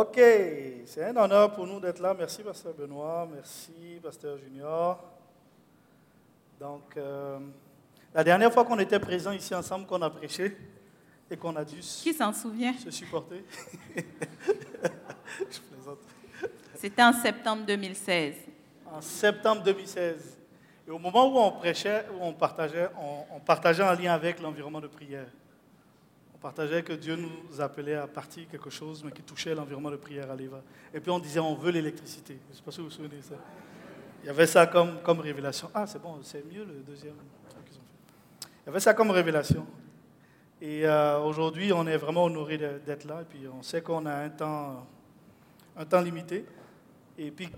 Ok, c'est un honneur pour nous d'être là. Merci, Pasteur Benoît. Merci, Pasteur Junior. Donc, euh, la dernière fois qu'on était présents ici ensemble, qu'on a prêché et qu'on a dû Qui s'en souvient? se supporter. Je plaisante. C'était en septembre 2016. En septembre 2016. Et au moment où on prêchait, où on partageait, on, on partageait en lien avec l'environnement de prière. Partageait que Dieu nous appelait à partir quelque chose, mais qui touchait l'environnement de prière à l'Eva. Et puis on disait, on veut l'électricité. Je ne sais pas si vous vous souvenez de ça. Il y avait ça comme, comme révélation. Ah, c'est bon, c'est mieux le deuxième truc qu'ils ont fait. Il y avait ça comme révélation. Et euh, aujourd'hui, on est vraiment honoré d'être là. Et puis on sait qu'on a un temps, un temps limité. Et puis,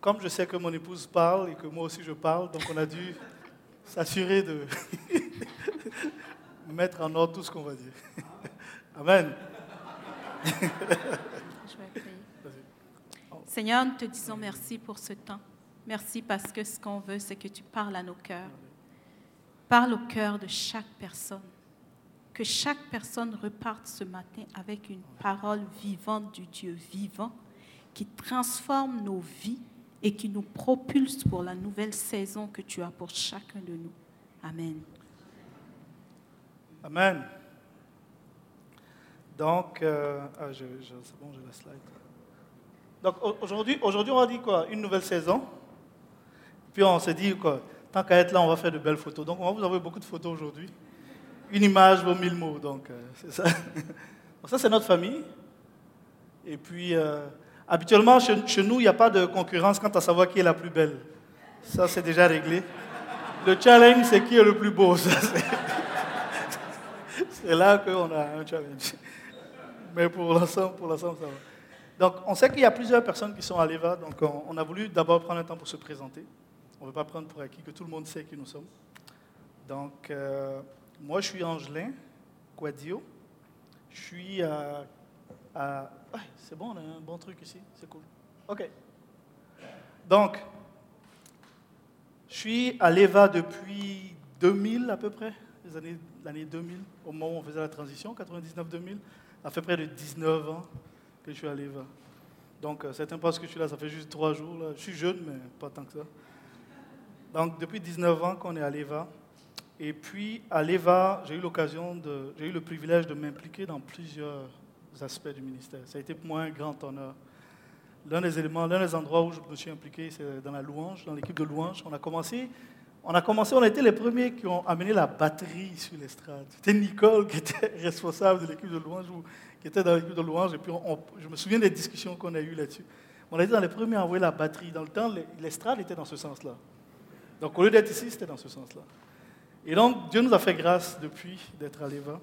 comme je sais que mon épouse parle et que moi aussi je parle, donc on a dû s'assurer de mettre en ordre tout ce qu'on va dire. Amen. Je vais prier. Seigneur, nous te disons merci pour ce temps. Merci parce que ce qu'on veut, c'est que tu parles à nos cœurs. Parle au cœur de chaque personne. Que chaque personne reparte ce matin avec une parole vivante du Dieu vivant qui transforme nos vies et qui nous propulse pour la nouvelle saison que tu as pour chacun de nous. Amen. Amen. Donc, euh, ah, je- c'est bon, j'ai la slide. Donc au- aujourd'hui, aujourd'hui, on a dit quoi? Une nouvelle saison. Puis on s'est dit quoi Tant qu'à être là, on va faire de belles photos. Donc on va vous envoyer beaucoup de photos aujourd'hui. Une image vaut mille mots. Donc euh, c'est ça. Ça, c'est notre famille. Et puis, euh, habituellement, chez, chez nous, il n'y a pas de concurrence quant à savoir qui est la plus belle. Ça, c'est déjà réglé. Le challenge, c'est qui est le plus beau. Ça, c'est- c'est là qu'on a un challenge. Mais pour l'ensemble, pour l'ensemble, ça va. Donc, on sait qu'il y a plusieurs personnes qui sont à l'EVA, donc on, a voulu d'abord prendre un temps pour se présenter. On ne veut pas prendre pour acquis que tout le monde sait qui nous sommes. Donc, euh, moi, je suis Angelin Quadio. Je suis à... à- c'est bon, on a un bon truc ici, c'est cool. OK. Donc, je suis à l'EVA depuis 2000 à peu près, l'année 2000, au moment où on faisait la transition, 99-2000. Ça fait près de 19 ans que je suis à l'EVA. Donc, euh, certains pensent que je suis là, ça fait juste trois jours. Je suis jeune, mais pas tant que ça. Donc, depuis 19 ans qu'on est à l'EVA. Et puis, à l'EVA, j'ai eu l'occasion de, j'ai eu le privilège de m'impliquer dans plusieurs aspects du ministère. Ça a été pour moi un grand honneur. L'un des éléments, l'un des endroits où je me suis impliqué, c'est dans la louange, dans l'équipe de louange. On a commencé, on a commencé, on a été les premiers qui ont amené la batterie sur l'estrade. C'était Nicole qui était responsable de l'équipe de louange, ou qui était dans l'équipe de louange. Et puis, je me souviens des discussions qu'on a eues là-dessus. On a été dans les premiers à envoyer la batterie. Dans le temps, l'estrade était dans ce sens-là. Donc, au lieu d'être ici, c'était dans ce sens-là. Et donc, Dieu nous a fait grâce depuis d'être à l'EVA.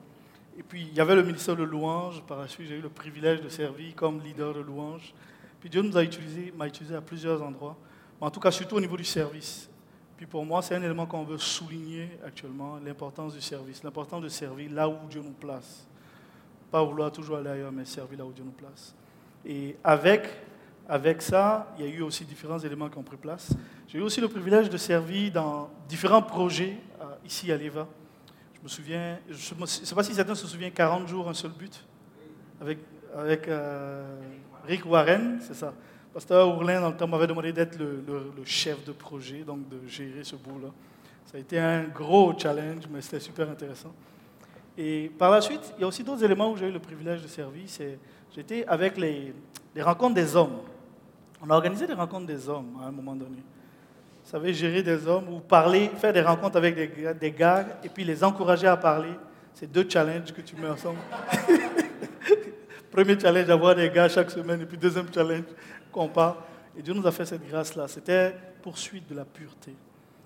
Et puis, il y avait le ministère de louange. Par la suite, j'ai eu le privilège de servir comme leader de louange. Puis Dieu nous a utilisé, m'a utilisé à plusieurs endroits. Mais en tout cas, surtout au niveau du service. Puis pour moi, c'est un élément qu'on veut souligner actuellement, l'importance du service, l'importance de servir là où Dieu nous place. Pas vouloir toujours aller ailleurs, mais servir là où Dieu nous place. Et avec, avec ça, il y a eu aussi différents éléments qui ont pris place. J'ai eu aussi le privilège de servir dans différents projets euh, ici à l'EVA. Je me souviens, je ne sais pas si certains se souviennent, 40 jours, un seul but, avec, avec euh, Rick Warren, c'est ça. Pasteur Ourlin, dans le temps, m'avait demandé d'être le, chef de projet, donc de gérer ce bout-là. Ça a été un gros challenge, mais c'était super intéressant. Et par la suite, il y a aussi d'autres éléments où j'ai eu le privilège de servir. J'étais avec les, rencontres des hommes. On a organisé des rencontres des hommes à un moment donné. Vous savez, gérer des hommes ou parler, faire des rencontres avec des des gars et puis les encourager à parler. C'est deux challenges que tu mets ensemble. Premier challenge, avoir des gars chaque semaine, et puis deuxième challenge, qu'on parle. Et Dieu nous a fait cette grâce-là. C'était poursuite de la pureté.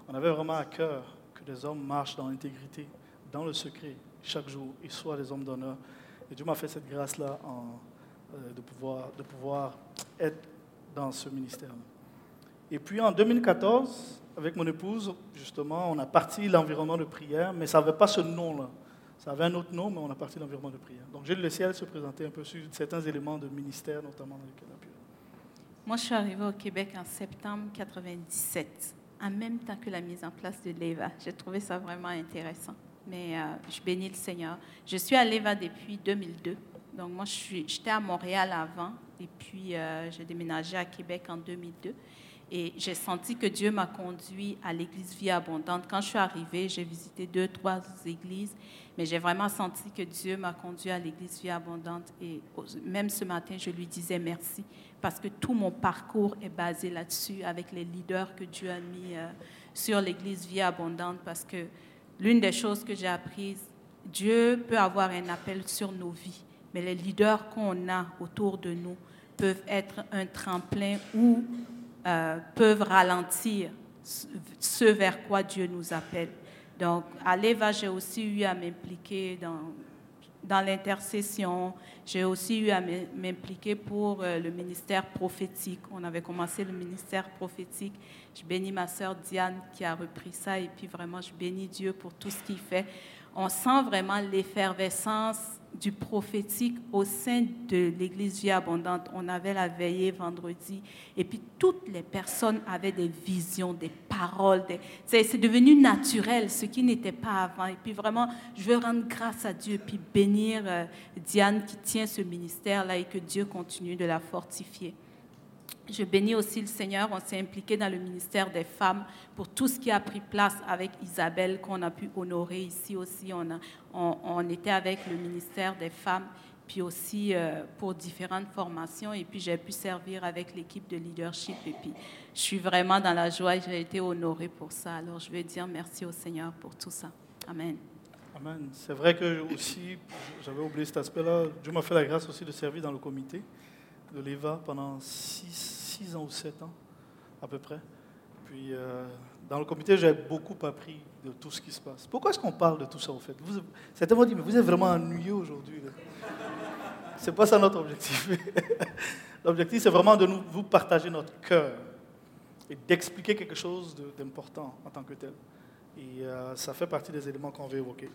On avait vraiment à cœur que des hommes marchent dans l'intégrité, dans le secret, chaque jour, et soient des hommes d'honneur. Et Dieu m'a fait cette grâce-là euh, de, pouvoir, être dans ce ministère. Et puis en 2014, avec mon épouse, justement, on a parti l'environnement de prière, mais ça n'avait pas ce nom-là. Ça avait un autre nom, mais on a parti l'environnement de prière. Donc j'ai laissé elle se présenter un peu sur certains éléments de ministère, notamment dans lesquels elle a pu. Moi, je suis arrivée au Québec en septembre 97, en même temps que la mise en place de l'EVA. J'ai trouvé ça vraiment intéressant. Mais euh, je bénis le Seigneur. Je suis à l'EVA depuis 2002. Donc moi, j'étais à Montréal avant et puis euh, j'ai déménagé à Québec en 2002. Et j'ai senti que Dieu m'a conduit à l'église Vie Abondante. Quand je suis arrivée, j'ai visité deux, trois églises, mais j'ai vraiment senti que Dieu m'a conduit à l'église Vie Abondante. Et même ce matin, je lui disais merci parce que tout mon parcours est basé là-dessus avec les leaders que Dieu a mis euh, sur l'église Vie Abondante. Parce que l'une des choses que j'ai apprises, Dieu peut avoir un appel sur nos vies, mais les leaders qu'on a autour de nous peuvent être un tremplin ou euh, peuvent ralentir ce vers quoi Dieu nous appelle. Donc, à l'EVA, j'ai aussi eu à m'impliquer dans, dans l'intercession. J'ai aussi eu à m'impliquer pour euh, le ministère prophétique. On avait commencé le ministère prophétique. Je bénis ma sœur Diane qui a repris ça et puis vraiment, je bénis Dieu pour tout ce qu'il fait. On sent vraiment l'effervescence du prophétique au sein de l'Église Vie Abondante. On avait la veillée vendredi et puis toutes les personnes avaient des visions, des paroles. C'est devenu naturel, ce qui n'était pas avant. Et puis vraiment, je veux rendre grâce à Dieu et puis bénir euh, Diane qui tient ce ministère-là et que Dieu continue de la fortifier. Je bénis aussi le Seigneur. On s'est impliqué dans le ministère des femmes pour tout ce qui a pris place avec Isabelle, qu'on a pu honorer ici aussi. On, a, on, était avec le ministère des femmes, puis aussi euh, pour différentes formations. Et puis j'ai pu servir avec l'équipe de leadership. Et puis je suis vraiment dans la joie et j'ai été honorée pour ça. Alors je vais dire merci au Seigneur pour tout ça. Amen. Amen. C'est vrai que aussi, j'avais oublié cet aspect-là. Dieu m'a fait la grâce aussi de servir dans le comité de l'EVA pendant 6 ans ou 7 ans, à peu près. Puis, euh, dans le comité, j'ai beaucoup appris de tout ce qui se passe. Pourquoi est-ce qu'on parle de tout ça, en fait? Certains m'ont dit, mais vous êtes vraiment ennuyeux aujourd'hui. Ce n'est pas ça notre objectif. L'objectif, c'est vraiment de nous, vous partager notre cœur et d'expliquer quelque chose d'important en tant que tel. Et euh, ça fait partie des éléments qu'on veut évoquer.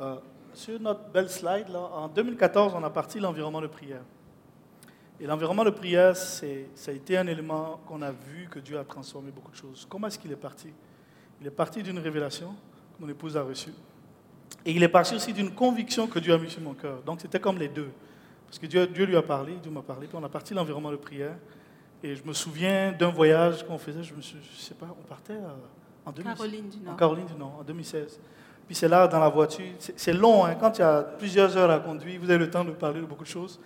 Euh, sur notre belle slide, là, en 2014, on a parti l'environnement de prière. Et l'environnement de prière, ça a été un élément qu'on a vu que Dieu a transformé beaucoup de choses. Comment est-ce qu'il est parti? Il est parti d'une révélation que mon épouse a reçue. Et il est parti aussi d'une conviction que Dieu a mise sur mon cœur. Donc c'était comme les deux. Parce que Dieu, Dieu lui a parlé, Dieu m'a parlé, puis on a parti l'environnement de prière. Et je me souviens d'un voyage qu'on faisait, je ne sais pas, on partait en, Caroline du Nord. en Caroline du Nord, en 2016. Puis c'est là, dans la voiture, c'est long, hein, quand il y a plusieurs heures à conduire, vous avez le temps de parler de beaucoup de choses.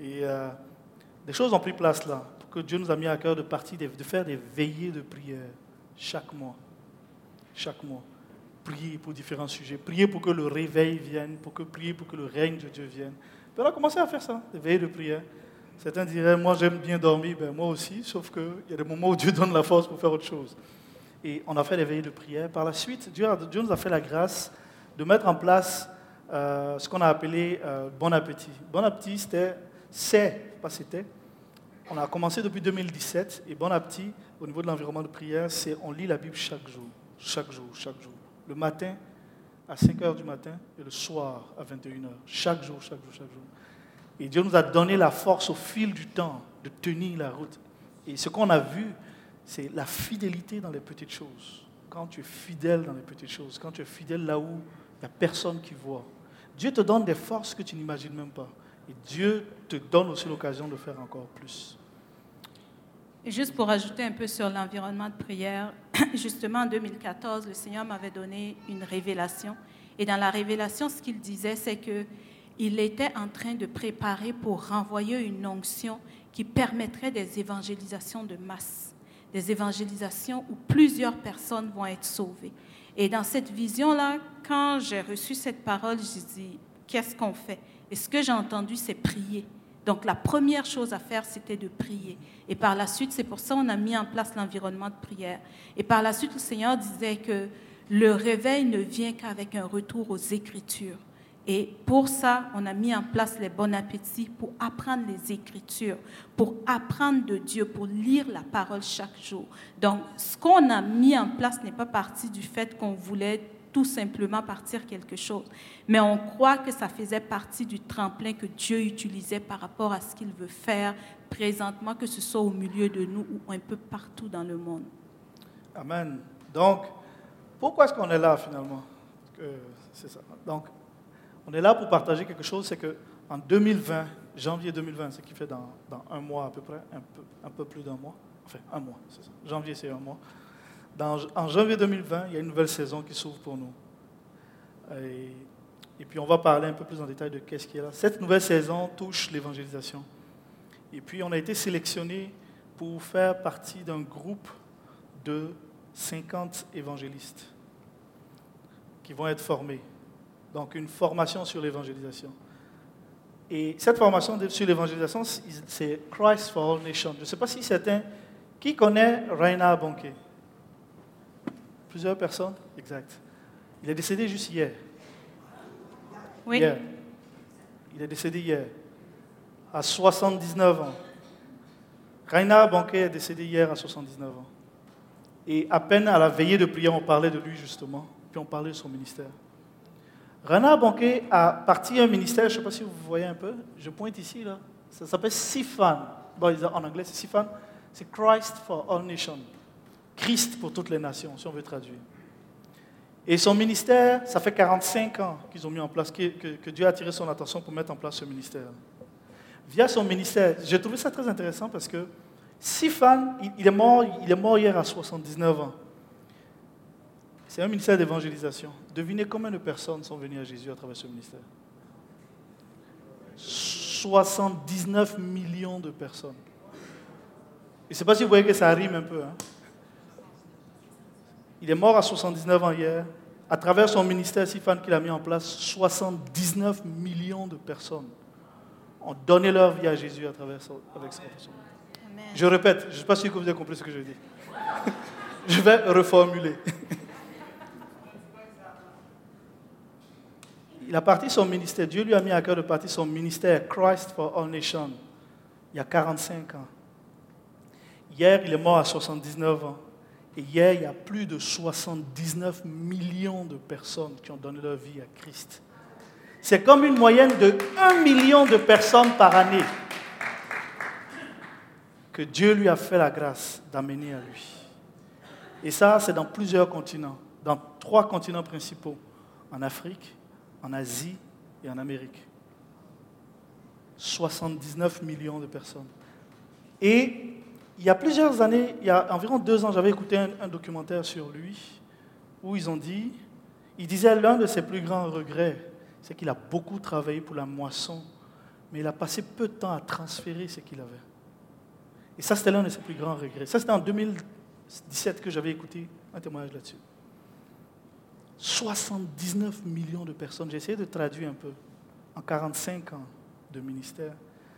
Et euh, des choses ont pris place là, pour que Dieu nous a mis à cœur de partir, de faire des veillées de prière chaque mois. Chaque mois. Prier pour différents sujets. Prier pour que le réveil vienne, pour que prier pour que le règne de Dieu vienne. On a commencé à faire ça, des veillées de prière. Certains diraient, moi j'aime bien dormir, ben, moi aussi, sauf qu'il y a des moments où Dieu donne la force pour faire autre chose. Et on a fait des veillées de prière. Par la suite, Dieu, Dieu nous a fait la grâce de mettre en place euh, ce qu'on a appelé euh, bon appétit. Bon appétit, c'était, c'est, pas c'était, on a commencé depuis 2017 et bon appétit au niveau de l'environnement de prière, c'est on lit la Bible chaque jour, chaque jour, chaque jour. Le matin à 5 h du matin et le soir à 21 h. Chaque jour, chaque jour, chaque jour. Et Dieu nous a donné la force au fil du temps de tenir la route. Et ce qu'on a vu, c'est la fidélité dans les petites choses. Quand tu es fidèle dans les petites choses, quand tu es fidèle là où il n'y a personne qui voit, Dieu te donne des forces que tu n'imagines même pas. Et Dieu te donne aussi l'occasion de faire encore plus. Et juste pour ajouter un peu sur l'environnement de prière, justement en 2014, le Seigneur m'avait donné une révélation. Et dans la révélation, ce qu'il disait, c'est qu'il était en train de préparer pour renvoyer une onction qui permettrait des évangélisations de masse, des évangélisations où plusieurs personnes vont être sauvées. Et dans cette vision-là, quand j'ai reçu cette parole, j'ai dit, qu'est-ce qu'on fait? Et ce que j'ai entendu, c'est prier. Donc la première chose à faire, c'était de prier. Et par la suite, c'est pour ça qu'on a mis en place l'environnement de prière. Et par la suite, le Seigneur disait que le réveil ne vient qu'avec un retour aux Écritures. Et pour ça, on a mis en place les bons appétits pour apprendre les Écritures, pour apprendre de Dieu, pour lire la parole chaque jour. Donc, ce qu'on a mis en place n'est pas parti du fait qu'on voulait tout simplement partir quelque chose, mais on croit que ça faisait partie du tremplin que Dieu utilisait par rapport à ce qu'il veut faire présentement, que ce soit au milieu de nous ou un peu partout dans le monde. Amen. Donc, pourquoi est-ce qu'on est là finalement? C'est ça. Donc, on est là pour partager quelque chose, c'est qu'en 2020, janvier 2020, ce qui fait dans, un mois à peu près, un peu plus d'un mois, enfin un mois, c'est ça. Janvier, c'est un mois. En janvier 2020, il y a une nouvelle saison qui s'ouvre pour nous. Et, puis on va parler un peu plus en détail de qu'est-ce qui est là. Cette nouvelle saison touche l'évangélisation. Et puis on a été sélectionné pour faire partie d'un groupe de 50 évangélistes qui vont être formés donc une formation sur l'évangélisation. Et cette formation sur l'évangélisation, c'est Christ for All Nations. Je ne sais pas si certains, qui connaît Raina Bonke Plusieurs personnes Exact. Il est décédé juste hier. Oui. Il est décédé hier, à 79 ans. Raina Bonke est décédé hier à 79 ans. Et à peine à la veillée de prière, on parlait de lui justement, puis on parlait de son ministère. Renard Banquet a parti un ministère, je ne sais pas si vous voyez un peu, je pointe ici, là. ça s'appelle SIFAN. en anglais, c'est SIFAN, c'est Christ for All Nations. Christ pour toutes les nations, si on veut traduire. Et son ministère, ça fait 45 ans qu'ils ont mis en place, que, Dieu a attiré son attention pour mettre en place ce ministère. Via son ministère, j'ai trouvé ça très intéressant parce que Sifan, il est mort, il est mort hier à 79 ans. C'est un ministère d'évangélisation. Devinez combien de personnes sont venues à Jésus à travers ce ministère? 79 millions de personnes. Je ne sais pas si vous voyez que ça rime un peu. Hein. Il est mort à 79 ans hier. À travers son ministère Sifan qu'il a mis en place, 79 millions de personnes ont donné leur vie à Jésus à travers avec son Je répète, je ne sais pas si vous avez compris ce que je dis. je vais reformuler. il a parti son ministère. Dieu lui a mis à cœur de partir son ministère, Christ for All Nations, il y a 45 ans. Hier, il est mort à 79 ans. Et hier, il y a plus de 79 millions de personnes qui ont donné leur vie à Christ. C'est comme une moyenne de 1 million de personnes par année que Dieu lui a fait la grâce d'amener à lui. Et ça, c'est dans plusieurs continents, dans trois continents principaux. En Afrique, en Asie et en Amérique. 79 millions de personnes. Et il y a plusieurs années, il y a environ deux ans, j'avais écouté un, documentaire sur lui où ils ont dit, il disait l'un de ses plus grands regrets, c'est qu'il a beaucoup travaillé pour la moisson, mais il a passé peu de temps à transférer ce qu'il avait. Et ça, c'était l'un de ses plus grands regrets. Ça, c'était en 2017 que j'avais écouté un témoignage là-dessus. 79 millions de personnes. J'ai essayé de traduire un peu. En 45 ans de ministère,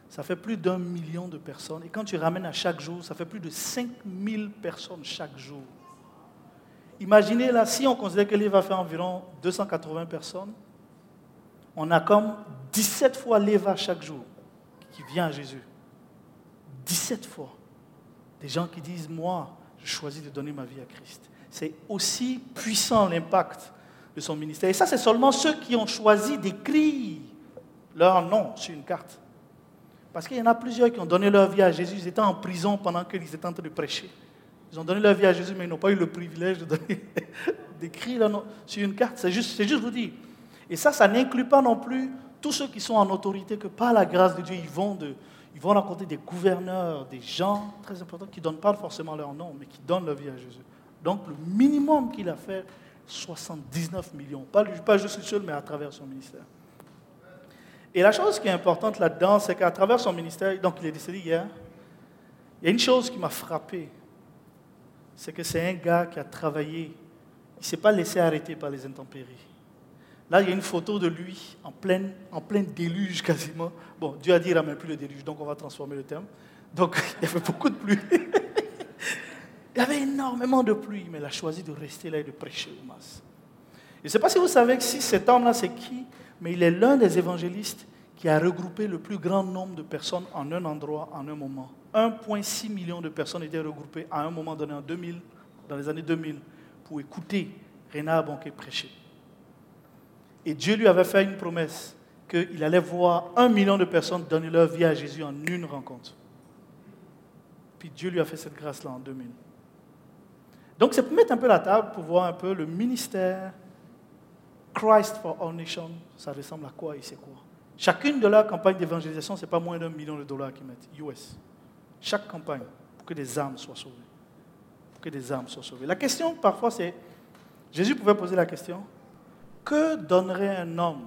ça fait plus d'un million de personnes. Et quand tu ramènes à chaque jour, ça fait plus de 5000 personnes chaque jour. Imaginez là, si on considère que l'Éva va faire environ 280 personnes, on a comme 17 fois l'Éva chaque jour qui vient à Jésus. 17 fois. Des gens qui disent, moi, je choisis de donner ma vie à Christ. C'est aussi puissant l'impact de son ministère. Et ça, c'est seulement ceux qui ont choisi d'écrire leur nom sur une carte. Parce qu'il y en a plusieurs qui ont donné leur vie à Jésus. Ils étaient en prison pendant qu'ils étaient en train de prêcher. Ils ont donné leur vie à Jésus, mais ils n'ont pas eu le privilège d'écrire sur une carte. C'est juste, juste vous dire. Et ça, ça n'inclut pas non plus tous ceux qui sont en autorité, que par la grâce de Dieu, ils vont, de, rencontrer des gouverneurs, des gens très importants qui ne donnent pas forcément leur nom, mais qui donnent leur vie à Jésus. Donc le minimum qu'il a fait, 79 millions. Pas, pas juste seul, mais à travers son ministère. Et la chose qui est importante là-dedans, c'est qu'à travers son ministère, donc il est décédé hier, il y a une chose qui m'a frappé. C'est que c'est un gars qui a travaillé. Il ne s'est pas laissé arrêter par les intempéries. Là, il y a une photo de lui en plein, en plein déluge quasiment. Bon, Dieu a dit, il ne ramène plus le déluge, donc on va transformer le terme. Donc, il y avait beaucoup de pluie. Il y avait énormément de pluie, mais il a choisi de rester là et de prêcher au masse. Je ne sais pas si vous savez que si cet homme-là, c'est qui, mais il est l'un des évangélistes qui a regroupé le plus grand nombre de personnes en un endroit, en un moment. 1,6 million de personnes étaient regroupées à un moment donné en 2000, dans les années 2000 pour écouter Renard Banquet prêcher. Et Dieu lui avait fait une promesse qu'il allait voir un million de personnes donner leur vie à Jésus en une rencontre. Puis Dieu lui a fait cette grâce-là en 2000. Donc c'est pour mettre un peu la table, pour voir un peu le ministère Christ for All Nations, ça ressemble à quoi et c'est quoi? Chacune de leurs campagnes d'évangélisation, ce n'est pas moins d'un million de dollars qu'ils mettent, US. Chaque campagne, pour que des âmes soient sauvées. Pour que des âmes soient sauvées. La question, parfois, c'est, Jésus pouvait poser la question, que donnerait un homme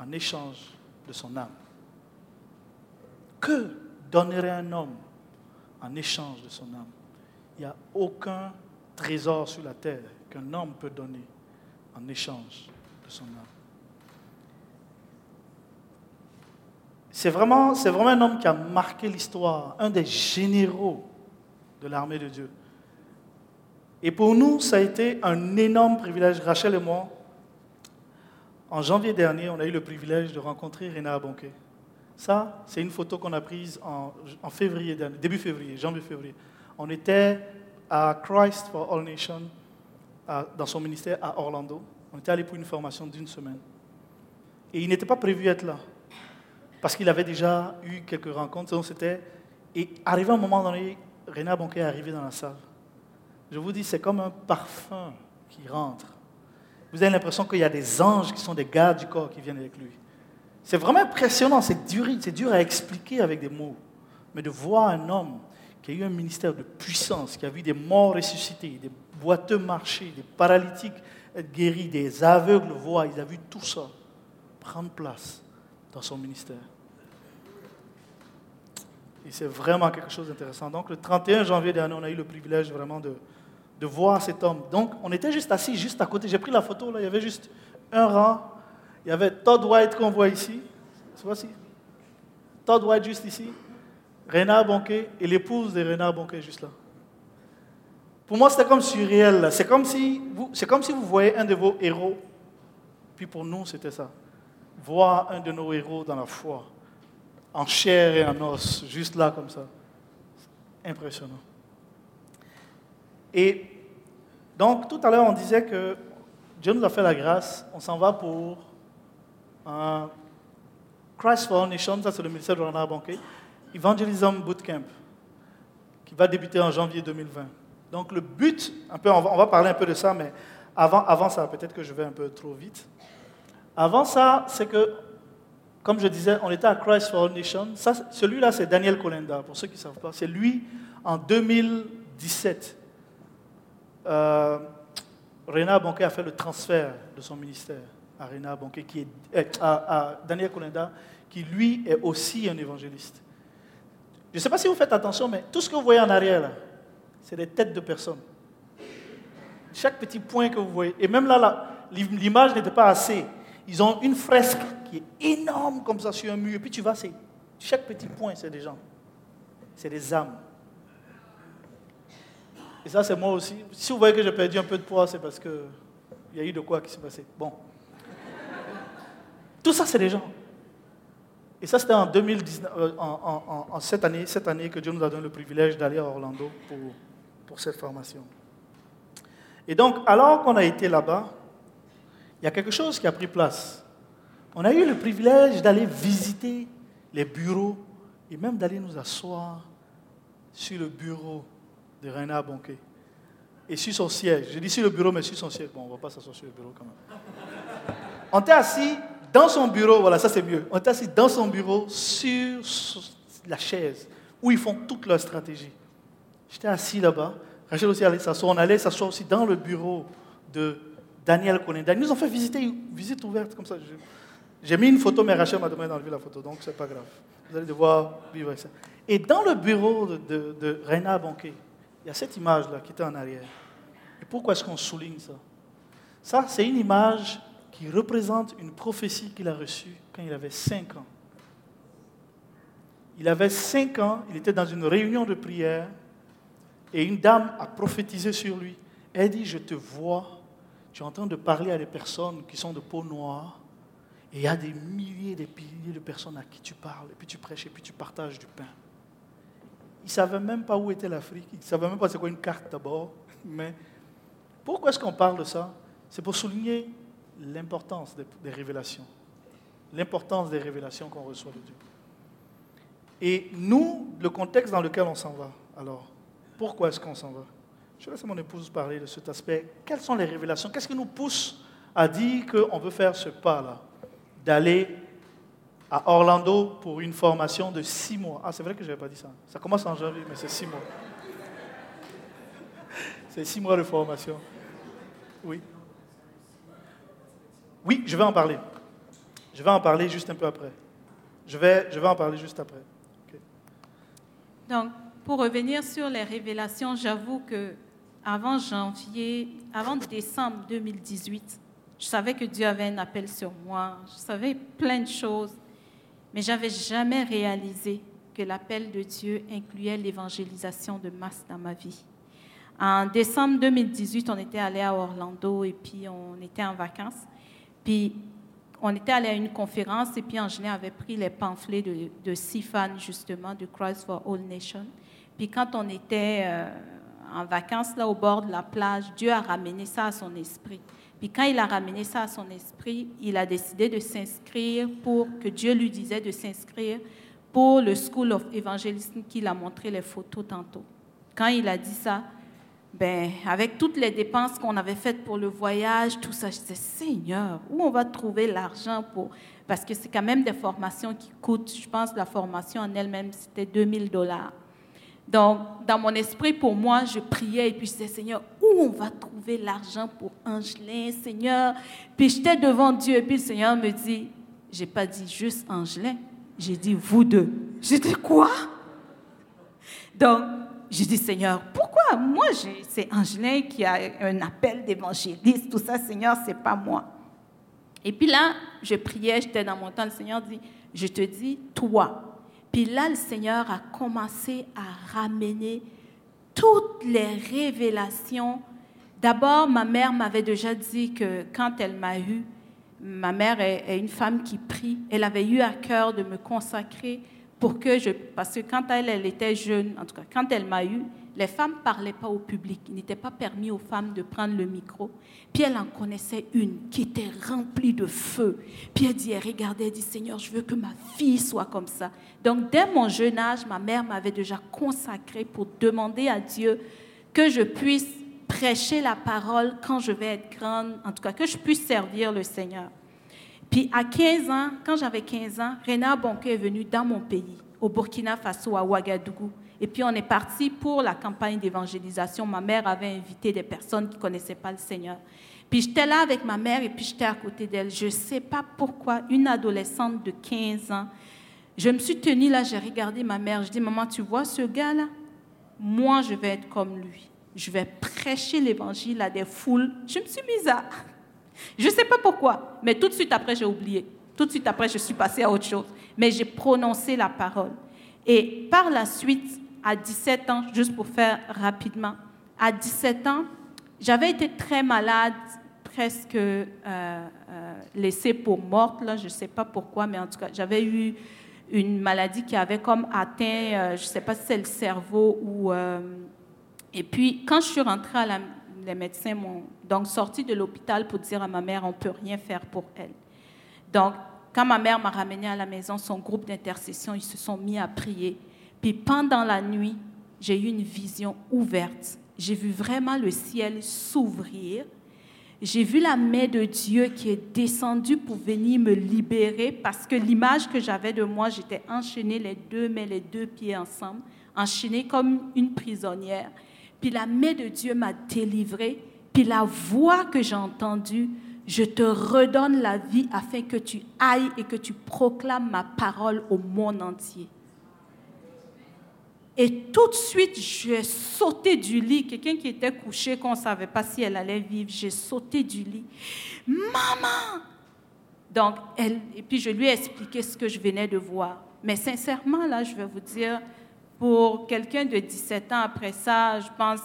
en échange de son âme? Que donnerait un homme en échange de son âme? Il n'y a aucun trésor sur la terre qu'un homme peut donner en échange de son âme. C'est vraiment, c'est vraiment un homme qui a marqué l'histoire, un des généraux de l'armée de Dieu. Et pour nous, ça a été un énorme privilège. Rachel et moi, en janvier dernier, on a eu le privilège de rencontrer Réna Bonquet. Ça, c'est une photo qu'on a prise en, février dernier, début février, janvier-février. On était à Christ for All Nations, dans son ministère à Orlando. On était allé pour une formation d'une semaine. Et il n'était pas prévu être là parce qu'il avait déjà eu quelques rencontres. c'était... Et arrivé un moment donné, René Bonquet est arrivé dans la salle. Je vous dis, c'est comme un parfum qui rentre. Vous avez l'impression qu'il y a des anges qui sont des gardes du corps qui viennent avec lui. C'est vraiment impressionnant, c'est dur, c'est dur à expliquer avec des mots. Mais de voir un homme qui a eu un ministère de puissance, qui a vu des morts ressuscités, des boiteux marcher, des paralytiques guéris, des aveugles voir, il a vu tout ça prendre place dans son ministère. Et c'est vraiment quelque chose d'intéressant. Donc, le 31 janvier dernier, on a eu le privilège vraiment de, de voir cet homme. Donc, on était juste assis, juste à côté. J'ai pris la photo, là, il y avait juste un rang. Il y avait Todd White qu'on voit ici. Voici. Todd White juste ici. Renard Bonquet et l'épouse de Renard Bonquet juste là. Pour moi, c'était comme surréel. C'est comme, si vous, c'est comme si vous voyez un de vos héros. Puis pour nous, c'était ça. Voir un de nos héros dans la foi en chair et en os, juste là comme ça. Impressionnant. Et donc, tout à l'heure, on disait que Dieu nous a fait la grâce, on s'en va pour un Christ for All Nations, ça c'est le ministère de Renard Banquet, Evangelism Bootcamp, qui va débuter en janvier 2020. Donc le but, un peu, on, va, parler un peu de ça, mais avant, avant ça, peut-être que je vais un peu trop vite. Avant ça, c'est que comme je disais, on était à Christ for All Nations. celui-là, c'est Daniel Colenda, pour ceux qui ne savent pas. C'est lui, en 2017. Euh, Renard Bonquet a fait le transfert de son ministère à Bonquet, qui est, euh, à, Daniel Colenda, qui lui est aussi un évangéliste. Je ne sais pas si vous faites attention, mais tout ce que vous voyez en arrière, là, c'est des têtes de personnes. Chaque petit point que vous voyez, et même là l'image n'était pas assez. Ils ont une fresque qui est énorme comme ça sur un mur. Et puis tu vas, c'est chaque petit point, c'est des gens. C'est des âmes. Et ça, c'est moi aussi. Si vous voyez que j'ai perdu un peu de poids, c'est parce qu'il y a eu de quoi qui s'est passé. Bon. Tout ça, c'est des gens. Et ça, c'était en 2019, euh, en, cette, année, cette année que Dieu nous a donné le privilège d'aller à Orlando pour, pour cette formation. Et donc, alors qu'on a été là-bas, il y a quelque chose qui a pris place. On a eu le privilège d'aller visiter les bureaux et même d'aller nous asseoir sur le bureau de Raina Bonquet et sur son siège. Je dis sur le bureau, mais sur son siège. Bon, on ne va pas s'asseoir sur le bureau quand même. On était assis dans son bureau, voilà, ça c'est mieux. On était assis dans son bureau sur la chaise où ils font toute leur stratégie. J'étais assis là-bas. Rachel aussi allait s'asseoir. On allait s'asseoir aussi dans le bureau de Daniel Colinda. Ils nous ont fait visiter visite ouverte comme ça. J'ai mis une photo, mais Rachel m'a demandé d'enlever la photo, donc c'est pas grave. Vous allez devoir vivre ça. Et dans le bureau de, de, Reina Banquet, il y a cette image-là qui était en arrière. Et pourquoi est-ce qu'on souligne ça? Ça, c'est une image qui représente une prophétie qu'il a reçue quand il avait 5 ans. Il avait 5 ans, il était dans une réunion de prière et une dame a prophétisé sur lui. Elle dit, je te vois tu es en train de parler à des personnes qui sont de peau noire, et il y a des milliers et des milliers de personnes à qui tu parles, et puis tu prêches, et puis tu partages du pain. Ils ne savaient même pas où était l'Afrique, ils ne savaient même pas c'est quoi une carte d'abord. Mais pourquoi est-ce qu'on parle de ça? C'est pour souligner l'importance des, révélations. L'importance des révélations qu'on reçoit de Dieu. Et nous, le contexte dans lequel on s'en va, alors, pourquoi est-ce qu'on s'en va? Je laisse mon épouse parler de cet aspect. Quelles sont les révélations? Qu'est-ce qui nous pousse à dire qu'on veut faire ce pas-là? D'aller à Orlando pour une formation de six mois. Ah, c'est vrai que je n'avais pas dit ça. Ça commence en janvier, mais c'est six mois. C'est six mois de formation. Oui. Oui, je vais en parler. Je vais en parler juste un peu après. Je vais, je vais en parler juste après. Donc, pour revenir sur les révélations, j'avoue que avant janvier, avant décembre 2018, je savais que Dieu avait un appel sur moi. Je savais plein de choses, mais j'avais jamais réalisé que l'appel de Dieu incluait l'évangélisation de masse dans ma vie. En décembre 2018, on était allé à Orlando et puis on était en vacances. Puis on était allé à une conférence et puis Angélin avait pris les pamphlets de, de justement, de Christ for All Nations. Puis quand on était euh, en vacances là au bord de la plage, Dieu a ramené ça à son esprit. Puis quand il a ramené ça à son esprit, il a décidé de s'inscrire pour, que Dieu lui disait de s'inscrire pour le School of Evangelism qu'il a montré les photos tantôt. Quand il a dit ça, ben, avec toutes les dépenses qu'on avait faites pour le voyage, tout ça, je disais, Seigneur, où on va trouver l'argent pour... Parce que c'est quand même des formations qui coûtent, je pense, la formation en elle-même, c'était 2000 dollars. Donc, dans mon esprit, pour moi, je priais et puis je disais, Seigneur, où on va trouver l'argent pour Angelin, Seigneur? Puis j'étais devant Dieu et puis le Seigneur me dit, j'ai pas dit juste Angelin, j'ai dit vous deux. J'ai dit quoi? Donc, j'ai dit, Seigneur, pourquoi? Moi, c'est Angelin qui a un appel d'évangéliste, tout ça, Seigneur, c'est pas moi. Et puis là, je priais, j'étais dans mon temps, le Seigneur dit, je te dis, toi. Puis là, le Seigneur a commencé à ramener toutes les révélations. D'abord, ma mère m'avait déjà dit que quand elle m'a eu, ma mère est, une femme qui prie, elle avait eu à cœur de me consacrer pour que je... Parce que quand elle, elle était jeune, en tout cas, quand elle m'a eu, les femmes ne parlaient pas au public. Il n'était pas permis aux femmes de prendre le micro. Puis elle en connaissait une qui était remplie de feu. Puis elle dit, elle regardait, elle dit, Seigneur, je veux que ma fille soit comme ça. Donc dès mon jeune âge, ma mère m'avait déjà consacré pour demander à Dieu que je puisse prêcher la parole quand je vais être grande, en tout cas que je puisse servir le Seigneur. Puis à 15 ans, quand j'avais 15 ans, Renard Bonquet est venu dans mon pays, au Burkina Faso, à Ouagadougou. Et puis on est parti pour la campagne d'évangélisation. Ma mère avait invité des personnes qui ne connaissaient pas le Seigneur. Puis j'étais là avec ma mère et puis j'étais à côté d'elle. Je ne sais pas pourquoi, une adolescente de 15 ans, je me suis tenue là, j'ai regardé ma mère. Je dis, maman, tu vois ce gars-là? Moi, je vais être comme lui. Je vais prêcher l'évangile à des foules. Je me suis mise à je ne sais pas pourquoi, mais tout de suite après, j'ai oublié. Tout de suite après, je suis passée à autre chose. Mais j'ai prononcé la parole. Et par la suite, à 17 ans, juste pour faire rapidement, à 17 ans, j'avais été très malade, presque euh, euh, laissée pour morte. Là, je ne sais pas pourquoi, mais en tout cas, j'avais eu une maladie qui avait comme atteint, euh, je ne sais pas si c'est le cerveau ou... et puis, quand je suis rentrée les médecins m'ont donc sorti de l'hôpital pour dire à ma mère, on ne peut rien faire pour elle. Donc, quand ma mère m'a ramenée à la maison, son groupe d'intercession, ils se sont mis à prier. Puis pendant la nuit, j'ai eu une vision ouverte. J'ai vu vraiment le ciel s'ouvrir. J'ai vu la main de Dieu qui est descendue pour venir me libérer parce que l'image que j'avais de moi, j'étais enchaînée les deux mains, les deux pieds ensemble, enchaînée comme une prisonnière. Puis la main de Dieu m'a délivré. Puis la voix que j'ai entendue, je te redonne la vie afin que tu ailles et que tu proclames ma parole au monde entier. Et tout de suite, j'ai sauté du lit. Quelqu'un qui était couché, qu'on ne savait pas si elle allait vivre, j'ai sauté du lit. Maman! Donc, elle, et puis je lui ai expliqué ce que je venais de voir. Mais sincèrement, là, je vais vous dire, pour quelqu'un de 17 ans après ça, je pense,